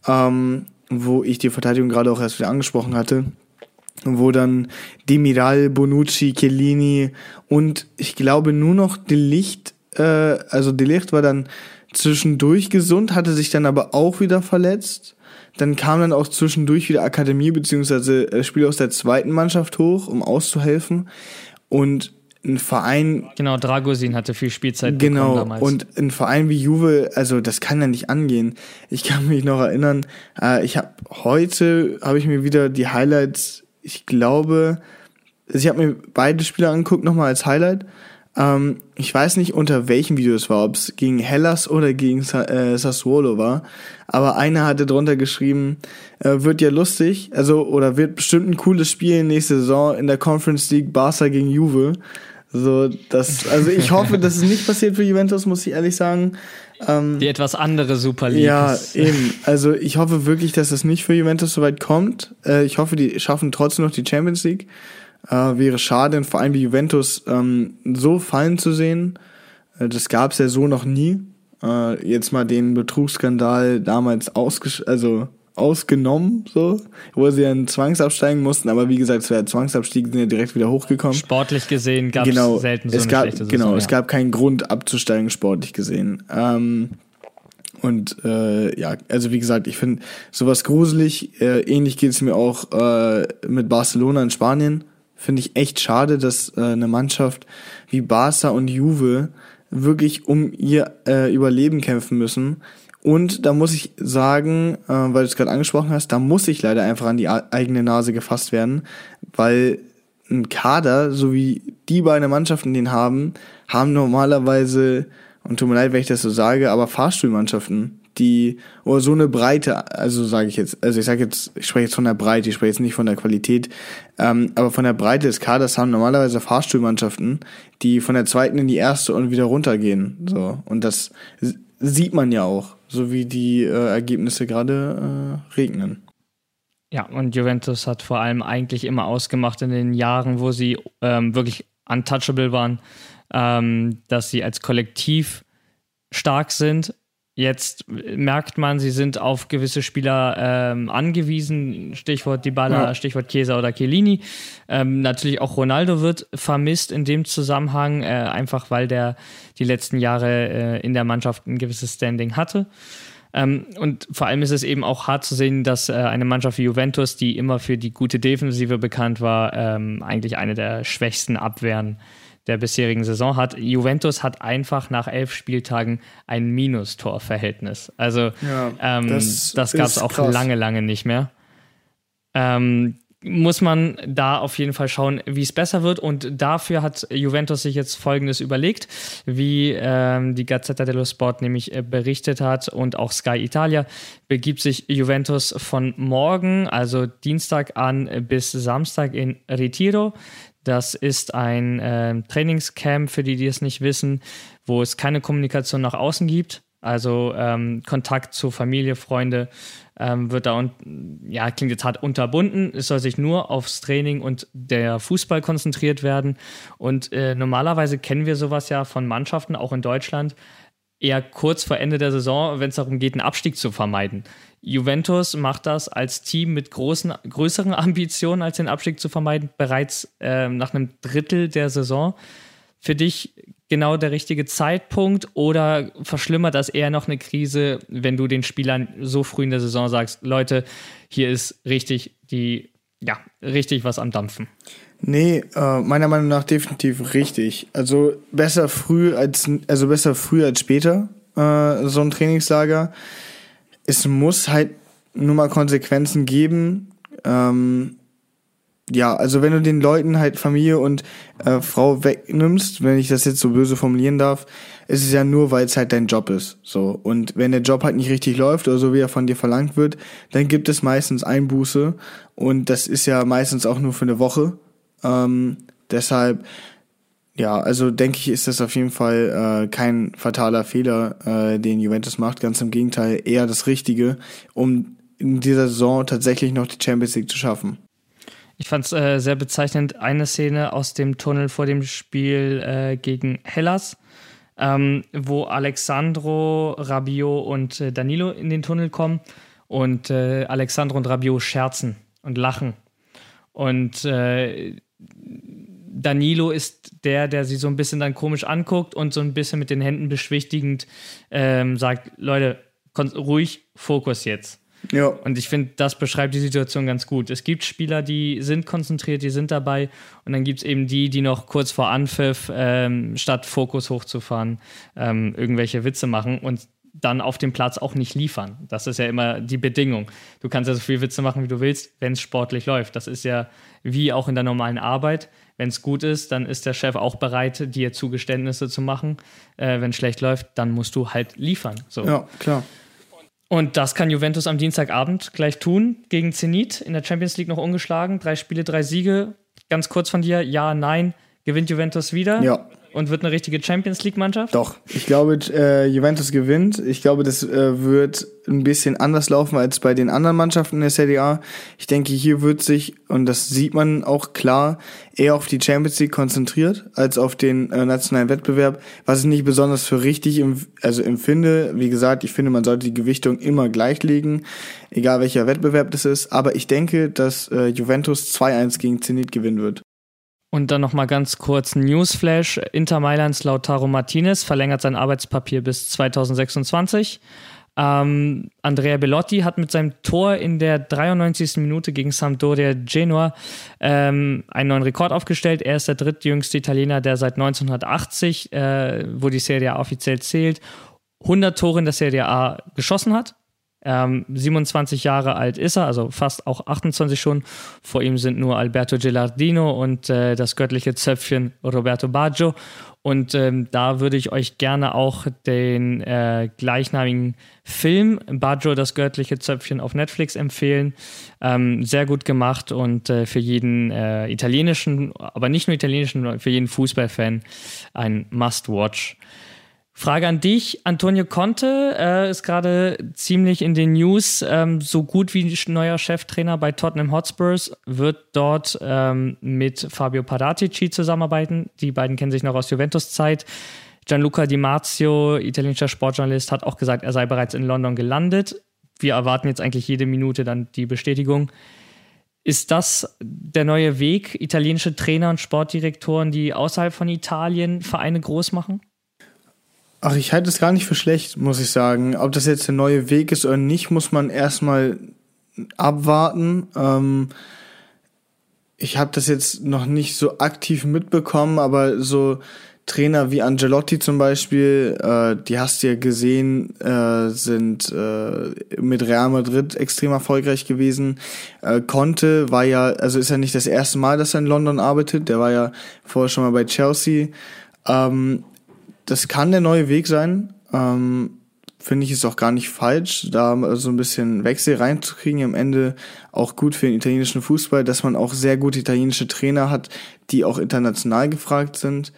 ähm, wo ich die Verteidigung gerade auch erst wieder angesprochen hatte wo dann Demiral, Bonucci, Chiellini und ich glaube nur noch Delicht, äh, also Delicht war dann zwischendurch gesund, hatte sich dann aber auch wieder verletzt. Dann kam dann auch zwischendurch wieder Akademie beziehungsweise äh, Spieler aus der zweiten Mannschaft hoch, um auszuhelfen. Und ein Verein. Genau, Dragosin hatte viel Spielzeit genau, damals. Und ein Verein wie Juve, also das kann ja nicht angehen. Ich kann mich noch erinnern, äh, ich habe heute habe ich mir wieder die Highlights, ich glaube, also ich habe mir beide Spiele angeguckt nochmal als Highlight ähm, ich weiß nicht, unter welchem Video es war, ob es gegen Hellas oder gegen Sa äh, Sassuolo war. Aber einer hatte drunter geschrieben, äh, wird ja lustig, also oder wird bestimmt ein cooles Spiel nächste Saison in der Conference League Barca gegen Juve. So, das, also ich hoffe, dass es nicht passiert für Juventus, muss ich ehrlich sagen. Ähm, Die etwas andere Super League. Ja, eben. Also ich hoffe wirklich, dass es nicht für Juventus so weit kommt. Äh, ich hoffe, die schaffen trotzdem noch die Champions League. Äh, wäre schade, einen Verein wie Juventus ähm, so fallen zu sehen. Äh, das gab es ja so noch nie. Äh, jetzt mal den Betrugsskandal damals ausges also ausgenommen, so, wo sie dann zwangsabsteigen mussten, aber wie gesagt, es wäre Zwangsabstieg, sind ja direkt wieder hochgekommen. Sportlich gesehen gab genau, es selten so es gab, Saison, Genau, ja. es gab keinen Grund abzusteigen, sportlich gesehen. Ähm, und äh, ja, also wie gesagt, ich finde sowas gruselig. Äh, ähnlich geht es mir auch äh, mit Barcelona in Spanien finde ich echt schade, dass äh, eine Mannschaft wie Barca und Juve wirklich um ihr äh, Überleben kämpfen müssen. Und da muss ich sagen, äh, weil du es gerade angesprochen hast, da muss ich leider einfach an die eigene Nase gefasst werden, weil ein Kader, so wie die beiden Mannschaften den haben, haben normalerweise, und tut mir leid, wenn ich das so sage, aber Fahrstuhlmannschaften die oder so eine Breite, also sage ich jetzt, also ich sage jetzt, ich spreche jetzt von der Breite, ich spreche jetzt nicht von der Qualität, ähm, aber von der Breite des Kaders haben normalerweise Fahrstuhlmannschaften, die von der zweiten in die erste und wieder runtergehen. So und das sieht man ja auch, so wie die äh, Ergebnisse gerade äh, regnen. Ja, und Juventus hat vor allem eigentlich immer ausgemacht in den Jahren, wo sie ähm, wirklich untouchable waren, ähm, dass sie als Kollektiv stark sind. Jetzt merkt man, sie sind auf gewisse Spieler ähm, angewiesen. Stichwort Dybala, ja. Stichwort Chiesa oder Chiellini. Ähm, natürlich auch Ronaldo wird vermisst in dem Zusammenhang, äh, einfach weil der die letzten Jahre äh, in der Mannschaft ein gewisses Standing hatte. Ähm, und vor allem ist es eben auch hart zu sehen, dass äh, eine Mannschaft wie Juventus, die immer für die gute Defensive bekannt war, ähm, eigentlich eine der schwächsten Abwehren der bisherigen Saison hat. Juventus hat einfach nach elf Spieltagen ein Minustorverhältnis. Also ja, ähm, das, das gab es auch krass. lange, lange nicht mehr. Ähm, muss man da auf jeden Fall schauen, wie es besser wird. Und dafür hat Juventus sich jetzt Folgendes überlegt, wie ähm, die Gazzetta dello Sport nämlich äh, berichtet hat und auch Sky Italia, begibt sich Juventus von morgen, also Dienstag an bis Samstag in Retiro. Das ist ein äh, Trainingscamp, für die, die es nicht wissen, wo es keine Kommunikation nach außen gibt. Also ähm, Kontakt zu Familie, Freunde ähm, wird da und ja klingt jetzt hart unterbunden. Es soll sich nur aufs Training und der Fußball konzentriert werden. Und äh, normalerweise kennen wir sowas ja von Mannschaften, auch in Deutschland, eher kurz vor Ende der Saison, wenn es darum geht, einen Abstieg zu vermeiden. Juventus macht das als Team mit großen, größeren Ambitionen, als den Abstieg zu vermeiden, bereits äh, nach einem Drittel der Saison. Für dich genau der richtige Zeitpunkt oder verschlimmert das eher noch eine Krise, wenn du den Spielern so früh in der Saison sagst, Leute, hier ist richtig die, ja, richtig was am Dampfen? Nee, äh, meiner Meinung nach definitiv richtig. Also besser früh als, also besser früh als später, äh, so ein Trainingslager. Es muss halt nur mal Konsequenzen geben. Ähm, ja, also wenn du den Leuten halt Familie und äh, Frau wegnimmst, wenn ich das jetzt so böse formulieren darf, ist es ja nur, weil es halt dein Job ist. So. Und wenn der Job halt nicht richtig läuft oder so, wie er von dir verlangt wird, dann gibt es meistens Einbuße. Und das ist ja meistens auch nur für eine Woche. Ähm, deshalb, ja, also denke ich, ist das auf jeden Fall äh, kein fataler Fehler, äh, den Juventus macht. Ganz im Gegenteil, eher das Richtige, um in dieser Saison tatsächlich noch die Champions League zu schaffen. Ich fand es äh, sehr bezeichnend, eine Szene aus dem Tunnel vor dem Spiel äh, gegen Hellas, ähm, wo Alexandro, Rabiot und äh, Danilo in den Tunnel kommen und äh, Alexandro und Rabiot scherzen und lachen. Und äh, Danilo ist der, der sie so ein bisschen dann komisch anguckt und so ein bisschen mit den Händen beschwichtigend ähm, sagt, Leute, ruhig, Fokus jetzt. Ja. Und ich finde, das beschreibt die Situation ganz gut. Es gibt Spieler, die sind konzentriert, die sind dabei. Und dann gibt es eben die, die noch kurz vor Anpfiff, ähm, statt Fokus hochzufahren, ähm, irgendwelche Witze machen und dann auf dem Platz auch nicht liefern. Das ist ja immer die Bedingung. Du kannst ja so viel Witze machen, wie du willst, wenn es sportlich läuft. Das ist ja wie auch in der normalen Arbeit. Wenn es gut ist, dann ist der Chef auch bereit, dir Zugeständnisse zu machen. Äh, wenn es schlecht läuft, dann musst du halt liefern. So. Ja, klar. Und das kann Juventus am Dienstagabend gleich tun gegen Zenit in der Champions League noch ungeschlagen. Drei Spiele, drei Siege. Ganz kurz von dir, ja, nein. Gewinnt Juventus wieder? Ja. Und wird eine richtige Champions League-Mannschaft? Doch. Ich glaube, äh, Juventus gewinnt. Ich glaube, das äh, wird ein bisschen anders laufen als bei den anderen Mannschaften in der Serie A. Ich denke, hier wird sich, und das sieht man auch klar, eher auf die Champions League konzentriert als auf den äh, nationalen Wettbewerb, was ich nicht besonders für richtig im, also empfinde. Wie gesagt, ich finde, man sollte die Gewichtung immer gleich legen, egal welcher Wettbewerb das ist. Aber ich denke, dass äh, Juventus 2-1 gegen Zenit gewinnen wird. Und dann nochmal ganz kurz Newsflash. Inter Mailands Lautaro Martinez verlängert sein Arbeitspapier bis 2026. Ähm, Andrea Bellotti hat mit seinem Tor in der 93. Minute gegen Sampdoria Genua ähm, einen neuen Rekord aufgestellt. Er ist der drittjüngste Italiener, der seit 1980, äh, wo die Serie A offiziell zählt, 100 Tore in der Serie A geschossen hat. Ähm, 27 Jahre alt ist er, also fast auch 28 schon. Vor ihm sind nur Alberto Gilardino und äh, das göttliche Zöpfchen Roberto Baggio. Und ähm, da würde ich euch gerne auch den äh, gleichnamigen Film Baggio, das göttliche Zöpfchen auf Netflix empfehlen. Ähm, sehr gut gemacht und äh, für jeden äh, italienischen, aber nicht nur italienischen, für jeden Fußballfan ein Must-Watch. Frage an dich. Antonio Conte äh, ist gerade ziemlich in den News. Ähm, so gut wie neuer Cheftrainer bei Tottenham Hotspurs wird dort ähm, mit Fabio Paratici zusammenarbeiten. Die beiden kennen sich noch aus Juventus-Zeit. Gianluca Di Marzio, italienischer Sportjournalist, hat auch gesagt, er sei bereits in London gelandet. Wir erwarten jetzt eigentlich jede Minute dann die Bestätigung. Ist das der neue Weg, italienische Trainer und Sportdirektoren, die außerhalb von Italien Vereine groß machen? Ach, ich halte es gar nicht für schlecht, muss ich sagen. Ob das jetzt der neue Weg ist oder nicht, muss man erstmal abwarten. Ähm, ich habe das jetzt noch nicht so aktiv mitbekommen, aber so Trainer wie Angelotti zum Beispiel, äh, die hast du ja gesehen, äh, sind äh, mit Real Madrid extrem erfolgreich gewesen. Äh, Conte war ja, also ist ja nicht das erste Mal, dass er in London arbeitet, der war ja vorher schon mal bei Chelsea. Ähm, das kann der neue Weg sein. Ähm, Finde ich es auch gar nicht falsch, da so ein bisschen Wechsel reinzukriegen. Am Ende auch gut für den italienischen Fußball, dass man auch sehr gute italienische Trainer hat, die auch international gefragt sind.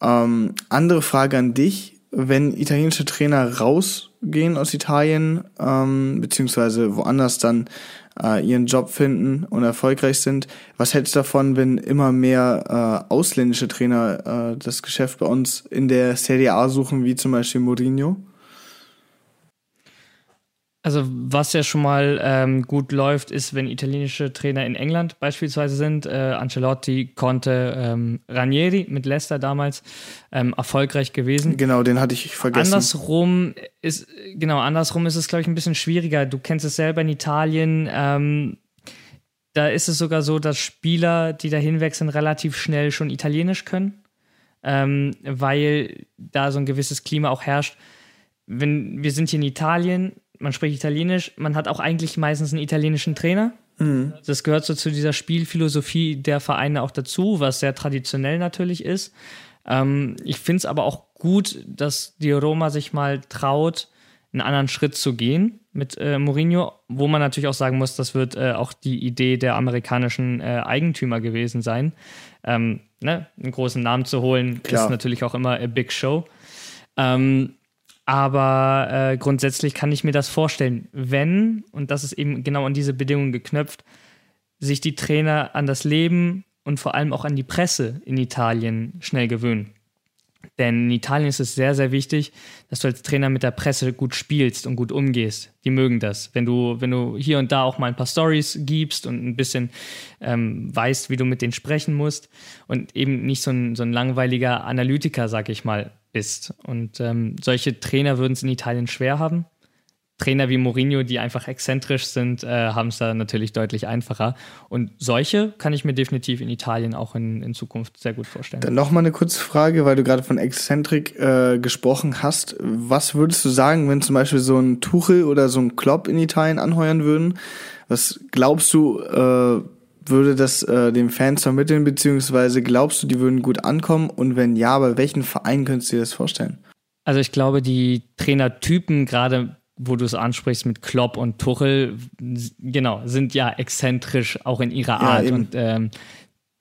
Ähm, andere Frage an dich. Wenn italienische Trainer rausgehen aus Italien, ähm, beziehungsweise woanders dann äh, ihren Job finden und erfolgreich sind, was hältst du davon, wenn immer mehr äh, ausländische Trainer äh, das Geschäft bei uns in der Serie A suchen, wie zum Beispiel Mourinho? Also was ja schon mal ähm, gut läuft, ist, wenn italienische Trainer in England beispielsweise sind. Äh, Ancelotti konnte ähm, Ranieri mit Leicester damals ähm, erfolgreich gewesen. Genau, den hatte ich vergessen. Andersrum ist genau andersrum ist es glaube ich ein bisschen schwieriger. Du kennst es selber in Italien. Ähm, da ist es sogar so, dass Spieler, die da hinwechseln, relativ schnell schon Italienisch können, ähm, weil da so ein gewisses Klima auch herrscht. Wenn wir sind hier in Italien man spricht Italienisch, man hat auch eigentlich meistens einen italienischen Trainer. Mhm. Das gehört so zu dieser Spielphilosophie der Vereine auch dazu, was sehr traditionell natürlich ist. Ähm, ich finde es aber auch gut, dass die Roma sich mal traut, einen anderen Schritt zu gehen mit äh, Mourinho, wo man natürlich auch sagen muss, das wird äh, auch die Idee der amerikanischen äh, Eigentümer gewesen sein. Ähm, ne? Einen großen Namen zu holen, Klar. ist natürlich auch immer a big show. Ähm, aber äh, grundsätzlich kann ich mir das vorstellen, wenn, und das ist eben genau an diese Bedingungen geknöpft, sich die Trainer an das Leben und vor allem auch an die Presse in Italien schnell gewöhnen. Denn in Italien ist es sehr, sehr wichtig, dass du als Trainer mit der Presse gut spielst und gut umgehst. Die mögen das. Wenn du, wenn du hier und da auch mal ein paar Stories gibst und ein bisschen ähm, weißt, wie du mit denen sprechen musst und eben nicht so ein, so ein langweiliger Analytiker, sag ich mal, bist. Und ähm, solche Trainer würden es in Italien schwer haben. Trainer wie Mourinho, die einfach exzentrisch sind, äh, haben es da natürlich deutlich einfacher. Und solche kann ich mir definitiv in Italien auch in, in Zukunft sehr gut vorstellen. Dann nochmal eine kurze Frage, weil du gerade von Exzentrik äh, gesprochen hast. Was würdest du sagen, wenn zum Beispiel so ein Tuchel oder so ein Klopp in Italien anheuern würden? Was glaubst du, äh, würde das äh, den Fans vermitteln, beziehungsweise glaubst du, die würden gut ankommen? Und wenn ja, bei welchen Verein könntest du dir das vorstellen? Also ich glaube, die Trainertypen, gerade wo du es ansprichst mit Klopp und Tuchel, genau, sind ja exzentrisch auch in ihrer Art. Ja, und ähm,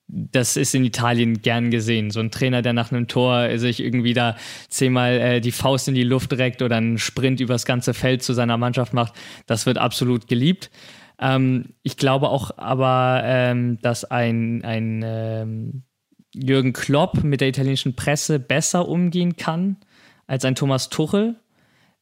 das ist in Italien gern gesehen. So ein Trainer, der nach einem Tor sich irgendwie da zehnmal äh, die Faust in die Luft reckt oder einen Sprint übers ganze Feld zu seiner Mannschaft macht, das wird absolut geliebt. Ähm, ich glaube auch aber, ähm, dass ein, ein ähm, Jürgen Klopp mit der italienischen Presse besser umgehen kann als ein Thomas Tuchel.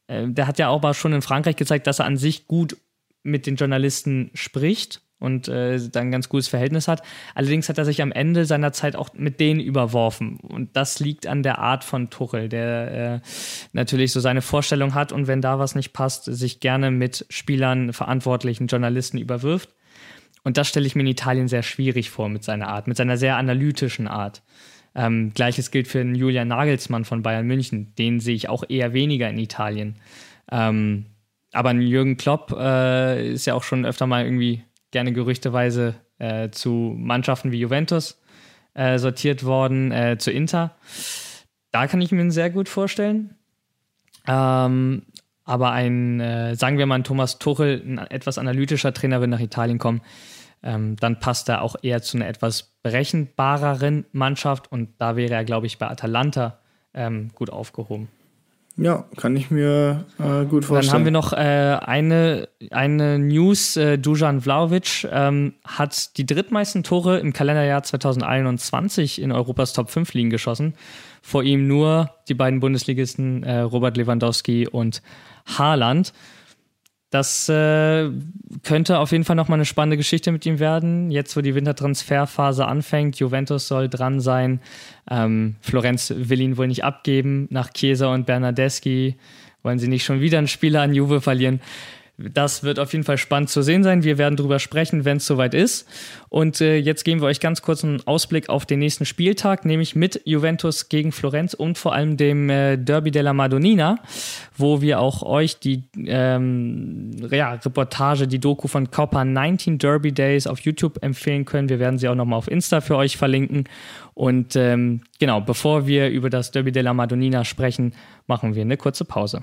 Äh, der hat ja auch mal schon in Frankreich gezeigt, dass er an sich gut mit den Journalisten spricht und äh, dann ein ganz gutes Verhältnis hat. Allerdings hat er sich am Ende seiner Zeit auch mit denen überworfen. Und das liegt an der Art von Tuchel, der äh, natürlich so seine Vorstellung hat und wenn da was nicht passt, sich gerne mit Spielern, Verantwortlichen, Journalisten überwirft. Und das stelle ich mir in Italien sehr schwierig vor mit seiner Art, mit seiner sehr analytischen Art. Ähm, Gleiches gilt für den Julian Nagelsmann von Bayern München. Den sehe ich auch eher weniger in Italien. Ähm, aber ein Jürgen Klopp äh, ist ja auch schon öfter mal irgendwie gerne gerüchteweise äh, zu Mannschaften wie Juventus äh, sortiert worden, äh, zu Inter. Da kann ich mir sehr gut vorstellen. Ähm, aber ein, äh, sagen wir mal, Thomas Tuchel, ein etwas analytischer Trainer, wird nach Italien kommen, ähm, dann passt er auch eher zu einer etwas berechenbareren Mannschaft und da wäre er, glaube ich, bei Atalanta ähm, gut aufgehoben. Ja, kann ich mir äh, gut vorstellen. Dann haben wir noch äh, eine, eine News. Äh, Dujan Vlaovic ähm, hat die drittmeisten Tore im Kalenderjahr 2021 in Europas Top 5 Ligen geschossen. Vor ihm nur die beiden Bundesligisten äh, Robert Lewandowski und Haaland. Das äh, könnte auf jeden Fall nochmal eine spannende Geschichte mit ihm werden. Jetzt, wo die Wintertransferphase anfängt, Juventus soll dran sein. Ähm, Florenz will ihn wohl nicht abgeben. Nach Chiesa und Bernardeschi wollen sie nicht schon wieder einen Spieler an Juve verlieren. Das wird auf jeden Fall spannend zu sehen sein. Wir werden darüber sprechen, wenn es soweit ist. Und äh, jetzt geben wir euch ganz kurz einen Ausblick auf den nächsten Spieltag, nämlich mit Juventus gegen Florenz und vor allem dem äh, Derby della Madonnina, wo wir auch euch die ähm, ja, Reportage, die Doku von Coppa 19 Derby Days auf YouTube empfehlen können. Wir werden sie auch nochmal auf Insta für euch verlinken. Und ähm, genau, bevor wir über das Derby della Madonnina sprechen, machen wir eine kurze Pause.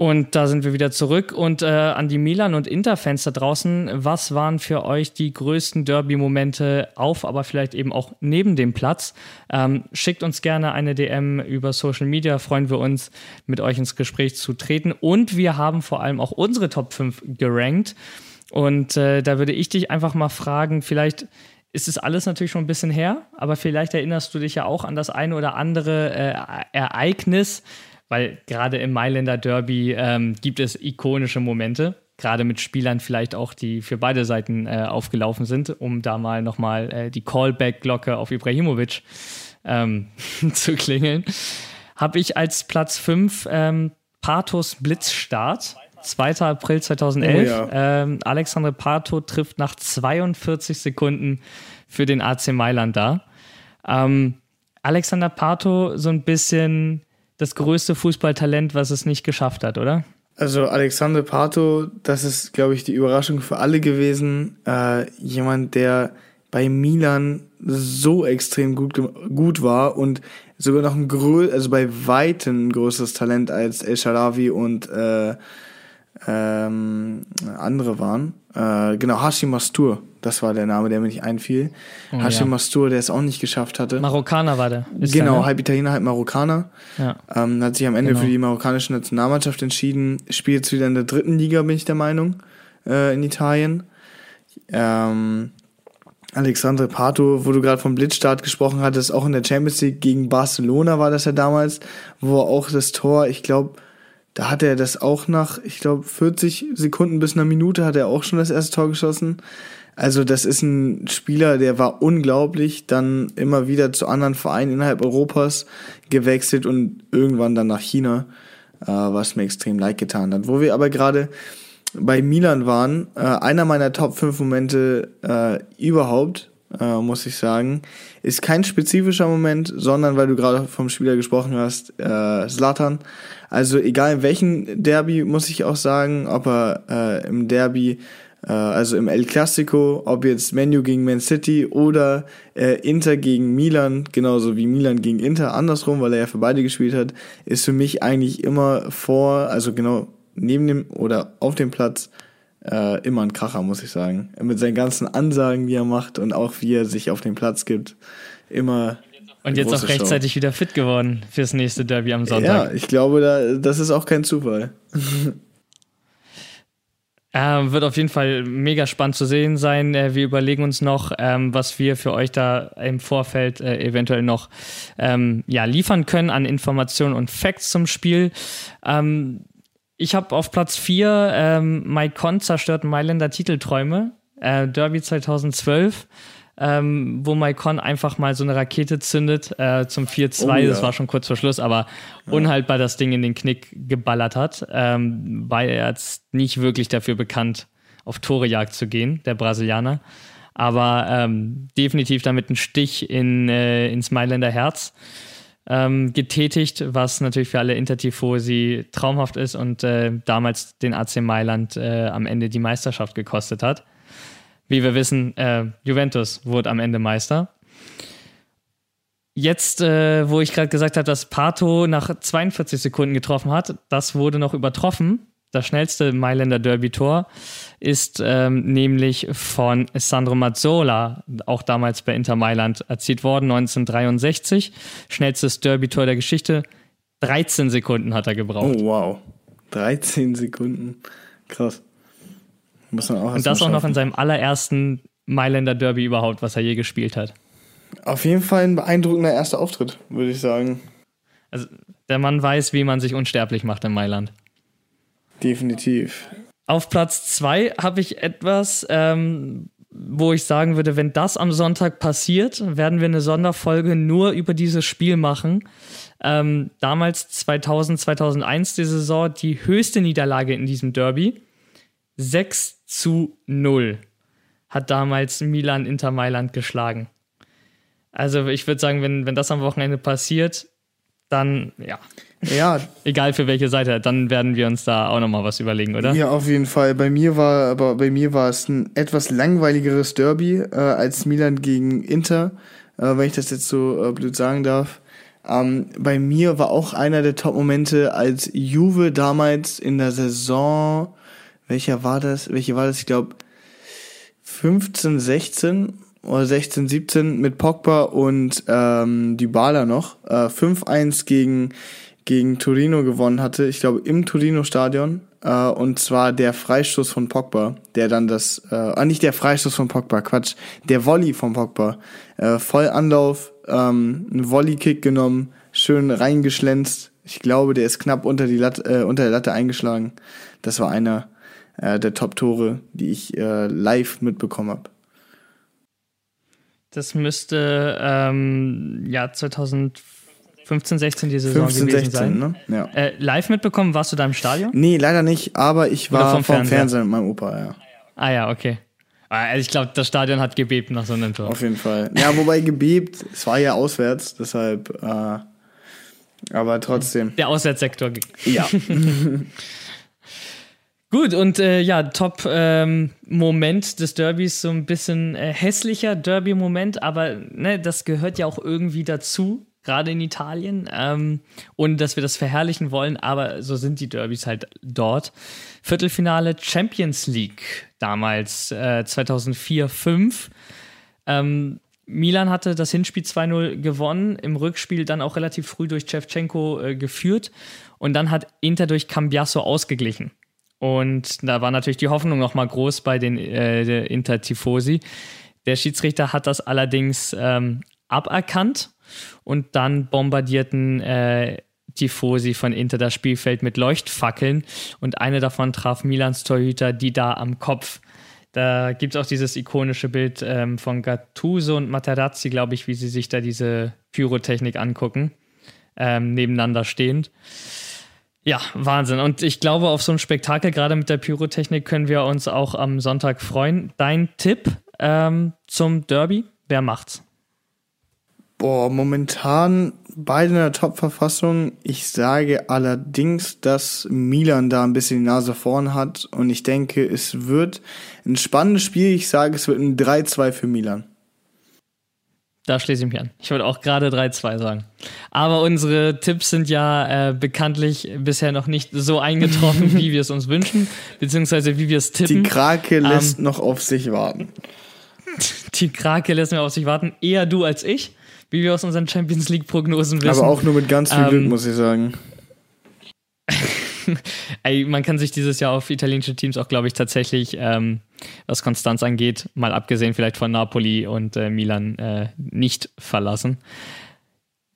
Und da sind wir wieder zurück. Und äh, an die Milan- und Inter-Fans da draußen, was waren für euch die größten Derby-Momente auf, aber vielleicht eben auch neben dem Platz? Ähm, schickt uns gerne eine DM über Social Media, freuen wir uns, mit euch ins Gespräch zu treten. Und wir haben vor allem auch unsere Top 5 gerankt. Und äh, da würde ich dich einfach mal fragen, vielleicht ist es alles natürlich schon ein bisschen her, aber vielleicht erinnerst du dich ja auch an das eine oder andere äh, Ereignis, weil gerade im Mailänder Derby ähm, gibt es ikonische Momente, gerade mit Spielern vielleicht auch, die für beide Seiten äh, aufgelaufen sind, um da mal nochmal äh, die Callback-Glocke auf Ibrahimovic ähm, zu klingeln. Habe ich als Platz 5 ähm, Pathos Blitzstart. 2. April 2011. Oh ja. ähm, Alexandre Pato trifft nach 42 Sekunden für den AC Mailand da. Ähm, Alexander Pato so ein bisschen das größte Fußballtalent, was es nicht geschafft hat, oder? Also Alexander Pato, das ist, glaube ich, die Überraschung für alle gewesen. Äh, jemand, der bei Milan so extrem gut, gut war und sogar noch ein grö also bei weitem ein größeres Talent als El Sharawi und äh, ähm, andere waren. Äh, genau, Hashim Mastur, das war der Name, der mir nicht einfiel. Oh, Hashim ja. Mastur, der es auch nicht geschafft hatte. Marokkaner war der. genau, der, ne? halb Italiener, halb Marokkaner. Ja. Ähm, hat sich am Ende genau. für die marokkanische Nationalmannschaft entschieden. Spielt jetzt wieder in der dritten Liga, bin ich der Meinung, äh, in Italien. Ähm, Alexandre Pato, wo du gerade vom Blitzstart gesprochen hattest, auch in der Champions League gegen Barcelona war das ja damals, wo auch das Tor, ich glaube, da hat er das auch nach, ich glaube, 40 Sekunden bis einer Minute hat er auch schon das erste Tor geschossen. Also das ist ein Spieler, der war unglaublich, dann immer wieder zu anderen Vereinen innerhalb Europas gewechselt und irgendwann dann nach China, äh, was mir extrem leid getan hat. Wo wir aber gerade bei Milan waren, äh, einer meiner Top 5 Momente äh, überhaupt, äh, muss ich sagen, ist kein spezifischer Moment, sondern weil du gerade vom Spieler gesprochen hast, äh, Zlatan. Also egal in welchem Derby, muss ich auch sagen, ob er äh, im Derby, äh, also im El Clasico, ob jetzt Menu gegen Man City oder äh, Inter gegen Milan, genauso wie Milan gegen Inter, andersrum, weil er ja für beide gespielt hat, ist für mich eigentlich immer vor, also genau neben dem oder auf dem Platz äh, immer ein Kracher, muss ich sagen. Mit seinen ganzen Ansagen, die er macht und auch wie er sich auf den Platz gibt, immer und jetzt auch rechtzeitig Show. wieder fit geworden fürs nächste Derby am Sonntag. Ja, ich glaube, da, das ist auch kein Zufall. Ähm, wird auf jeden Fall mega spannend zu sehen sein. Äh, wir überlegen uns noch, ähm, was wir für euch da im Vorfeld äh, eventuell noch ähm, ja, liefern können an Informationen und Facts zum Spiel. Ähm, ich habe auf Platz 4 ähm, Maikon zerstört Mailänder Titelträume, äh, Derby 2012 ähm, wo Maikon einfach mal so eine Rakete zündet äh, zum 4-2. Oh, ja. Das war schon kurz vor Schluss, aber ja. unhaltbar das Ding in den Knick geballert hat, ähm, weil er jetzt nicht wirklich dafür bekannt, auf Torejagd zu gehen, der Brasilianer. Aber ähm, definitiv damit ein Stich in, äh, ins Mailänder Herz. Ähm, getätigt, was natürlich für alle Intertifosi traumhaft ist und äh, damals den AC Mailand äh, am Ende die Meisterschaft gekostet hat. Wie wir wissen, äh, Juventus wurde am Ende Meister. Jetzt, äh, wo ich gerade gesagt habe, dass Pato nach 42 Sekunden getroffen hat, das wurde noch übertroffen. Das schnellste Mailänder Derby-Tor ist ähm, nämlich von Sandro Mazzola, auch damals bei Inter Mailand erzielt worden, 1963. Schnellstes Derby-Tor der Geschichte. 13 Sekunden hat er gebraucht. Oh, wow. 13 Sekunden. Krass. Muss man auch Und das auch noch in seinem allerersten Mailänder Derby überhaupt, was er je gespielt hat. Auf jeden Fall ein beeindruckender erster Auftritt, würde ich sagen. Also, der Mann weiß, wie man sich unsterblich macht in Mailand. Definitiv. Auf Platz zwei habe ich etwas, ähm, wo ich sagen würde, wenn das am Sonntag passiert, werden wir eine Sonderfolge nur über dieses Spiel machen. Ähm, damals 2000, 2001 die Saison, die höchste Niederlage in diesem Derby. 6 zu 0 hat damals Milan Inter Mailand geschlagen. Also ich würde sagen, wenn, wenn das am Wochenende passiert, dann ja. Ja. Egal für welche Seite, dann werden wir uns da auch nochmal was überlegen, oder? Ja, auf jeden Fall. Bei mir war, aber bei mir war es ein etwas langweiligeres Derby äh, als Milan gegen Inter, äh, wenn ich das jetzt so äh, blöd sagen darf. Ähm, bei mir war auch einer der Top-Momente, als Juve damals in der Saison, welcher war das? Welche war das? Ich glaube 15, 16 oder 16, 17 mit Pogba und ähm, Dybala noch äh, 5-1 gegen gegen Torino gewonnen hatte, ich glaube im Torino-Stadion, äh, und zwar der Freistoß von Pogba, der dann das, äh, ah, nicht der Freistoß von Pogba, Quatsch, der Volley von Pogba, äh, voll Anlauf, ähm, einen Volley-Kick genommen, schön reingeschlänzt, ich glaube, der ist knapp unter, die Latte, äh, unter der Latte eingeschlagen. Das war einer äh, der Top-Tore, die ich äh, live mitbekommen habe. Das müsste ähm, ja 2015, 16 die Saison 15, gewesen 16, sein. Ne? Ja. Äh, live mitbekommen, warst du da im Stadion? Nee, leider nicht, aber ich war vom, vom Fernseher mit meinem Opa, ja. Ah ja, okay. Also ich glaube, das Stadion hat gebebt nach so einem Tor. Auf jeden Fall. Ja, wobei gebebt, es war ja auswärts, deshalb, äh, aber trotzdem. Der Auswärtssektor. Ja. Gut, und äh, ja, Top-Moment ähm, des Derbys, so ein bisschen äh, hässlicher Derby-Moment, aber ne, das gehört ja auch irgendwie dazu, gerade in Italien. Ähm, und dass wir das verherrlichen wollen, aber so sind die Derbys halt dort. Viertelfinale Champions League, damals äh, 2004, 5. Ähm, Milan hatte das Hinspiel 2-0 gewonnen, im Rückspiel dann auch relativ früh durch Shevchenko äh, geführt und dann hat Inter durch Cambiasso ausgeglichen. Und da war natürlich die Hoffnung nochmal groß bei den äh, Inter-Tifosi. Der Schiedsrichter hat das allerdings ähm, aberkannt und dann bombardierten äh, Tifosi von Inter das Spielfeld mit Leuchtfackeln und eine davon traf Milans Torhüter die da am Kopf. Da gibt es auch dieses ikonische Bild ähm, von Gattuso und Materazzi, glaube ich, wie sie sich da diese Pyrotechnik angucken, ähm, nebeneinander stehend. Ja, Wahnsinn. Und ich glaube, auf so ein Spektakel, gerade mit der Pyrotechnik, können wir uns auch am Sonntag freuen. Dein Tipp ähm, zum Derby? Wer macht's? Boah, momentan beide in der Top-Verfassung. Ich sage allerdings, dass Milan da ein bisschen die Nase vorn hat und ich denke, es wird ein spannendes Spiel. Ich sage, es wird ein 3-2 für Milan. Da schließe ich mich an. Ich wollte auch gerade 3-2 sagen. Aber unsere Tipps sind ja äh, bekanntlich bisher noch nicht so eingetroffen, wie wir es uns wünschen, beziehungsweise wie wir es tippen. Die Krake ähm, lässt noch auf sich warten. Die Krake lässt noch auf sich warten. Eher du als ich, wie wir aus unseren Champions League-Prognosen wissen. Aber auch nur mit ganz viel Glück, ähm, muss ich sagen. Ey, man kann sich dieses Jahr auf italienische Teams auch, glaube ich, tatsächlich, ähm, was Konstanz angeht, mal abgesehen vielleicht von Napoli und äh, Milan, äh, nicht verlassen.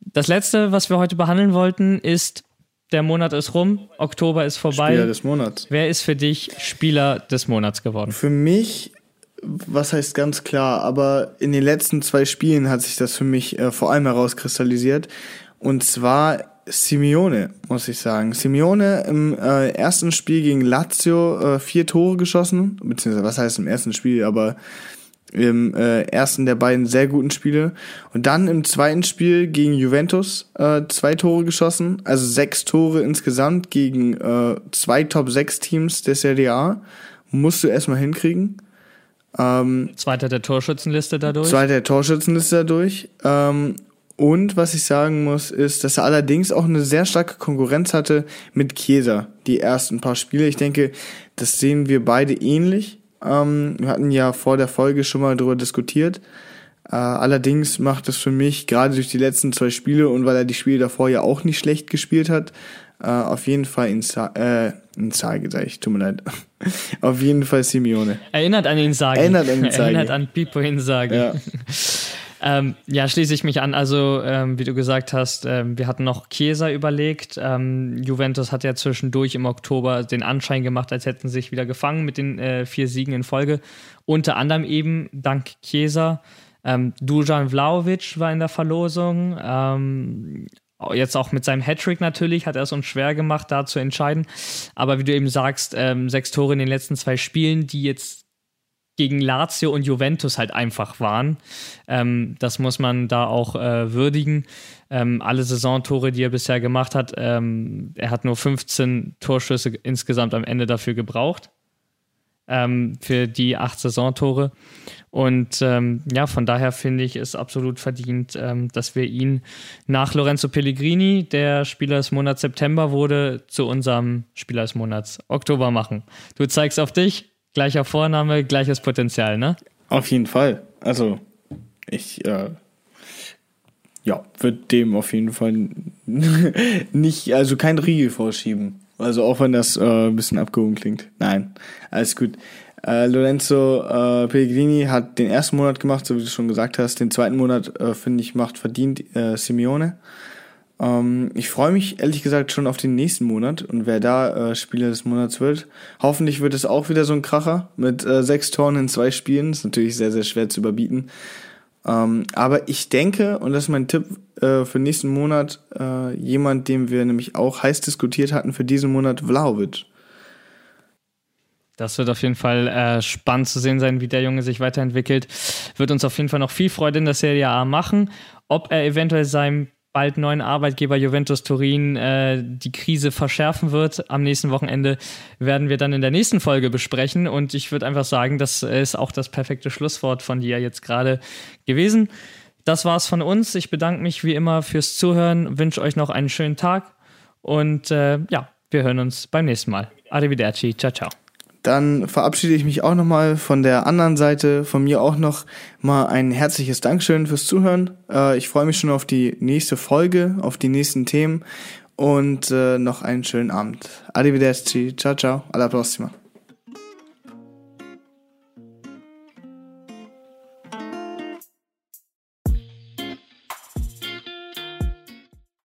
Das letzte, was wir heute behandeln wollten, ist, der Monat ist rum, Oktober ist vorbei. Spieler des Monats. Wer ist für dich Spieler des Monats geworden? Für mich, was heißt ganz klar, aber in den letzten zwei Spielen hat sich das für mich äh, vor allem herauskristallisiert. Und zwar Simeone, muss ich sagen. Simeone im äh, ersten Spiel gegen Lazio äh, vier Tore geschossen, beziehungsweise was heißt im ersten Spiel, aber im äh, ersten der beiden sehr guten Spiele. Und dann im zweiten Spiel gegen Juventus äh, zwei Tore geschossen, also sechs Tore insgesamt gegen äh, zwei Top-6-Teams der Serie A. Musst du erstmal hinkriegen. Ähm, Zweiter der Torschützenliste dadurch. Zweiter der Torschützenliste dadurch. Ähm, und was ich sagen muss, ist, dass er allerdings auch eine sehr starke Konkurrenz hatte mit Chiesa, die ersten paar Spiele. Ich denke, das sehen wir beide ähnlich. Ähm, wir hatten ja vor der Folge schon mal darüber diskutiert. Äh, allerdings macht es für mich, gerade durch die letzten zwei Spiele und weil er die Spiele davor ja auch nicht schlecht gespielt hat, äh, auf jeden Fall Insa äh, Inzaghi, sag ich, tut mir leid. auf jeden Fall Simeone. Erinnert an Inzaghi. Erinnert an Inzaghi. Erinnert an Pipo Inzaghi. Ja. Ähm, ja, schließe ich mich an. Also, ähm, wie du gesagt hast, ähm, wir hatten noch Chiesa überlegt. Ähm, Juventus hat ja zwischendurch im Oktober den Anschein gemacht, als hätten sie sich wieder gefangen mit den äh, vier Siegen in Folge. Unter anderem eben dank Chiesa. Ähm, Dujan Vlaovic war in der Verlosung. Jetzt auch mit seinem Hattrick natürlich hat er es uns schwer gemacht, da zu entscheiden. Aber wie du eben sagst, ähm, sechs Tore in den letzten zwei Spielen, die jetzt gegen Lazio und Juventus halt einfach waren. Ähm, das muss man da auch äh, würdigen. Ähm, alle Saisontore, die er bisher gemacht hat, ähm, er hat nur 15 Torschüsse insgesamt am Ende dafür gebraucht. Ähm, für die acht Saisontore. Und ähm, ja, von daher finde ich es absolut verdient, ähm, dass wir ihn nach Lorenzo Pellegrini, der Spieler des Monats September wurde, zu unserem Spieler des Monats Oktober machen. Du zeigst auf dich, Gleicher Vorname, gleiches Potenzial, ne? Auf jeden Fall. Also, ich, äh, ja, würde dem auf jeden Fall nicht, also kein Riegel vorschieben. Also auch wenn das äh, ein bisschen abgehoben klingt. Nein, alles gut. Äh, Lorenzo äh, Pellegrini hat den ersten Monat gemacht, so wie du schon gesagt hast. Den zweiten Monat, äh, finde ich, macht verdient äh, Simeone. Ähm, ich freue mich ehrlich gesagt schon auf den nächsten Monat und wer da äh, Spieler des Monats wird. Hoffentlich wird es auch wieder so ein Kracher mit äh, sechs Toren in zwei Spielen. Ist natürlich sehr, sehr schwer zu überbieten. Ähm, aber ich denke, und das ist mein Tipp äh, für nächsten Monat, äh, jemand, den wir nämlich auch heiß diskutiert hatten für diesen Monat, Vlaovic. Das wird auf jeden Fall äh, spannend zu sehen sein, wie der Junge sich weiterentwickelt. Wird uns auf jeden Fall noch viel Freude in der Serie A machen. Ob er eventuell seinem bald neuen Arbeitgeber Juventus Turin äh, die Krise verschärfen wird. Am nächsten Wochenende werden wir dann in der nächsten Folge besprechen. Und ich würde einfach sagen, das ist auch das perfekte Schlusswort von dir jetzt gerade gewesen. Das war's von uns. Ich bedanke mich wie immer fürs Zuhören, wünsche euch noch einen schönen Tag und äh, ja, wir hören uns beim nächsten Mal. Arrivederci, ciao, ciao. Dann verabschiede ich mich auch nochmal von der anderen Seite. Von mir auch noch mal ein herzliches Dankeschön fürs Zuhören. Äh, ich freue mich schon auf die nächste Folge, auf die nächsten Themen und äh, noch einen schönen Abend. Arrivederci, ciao ciao, alla prossima.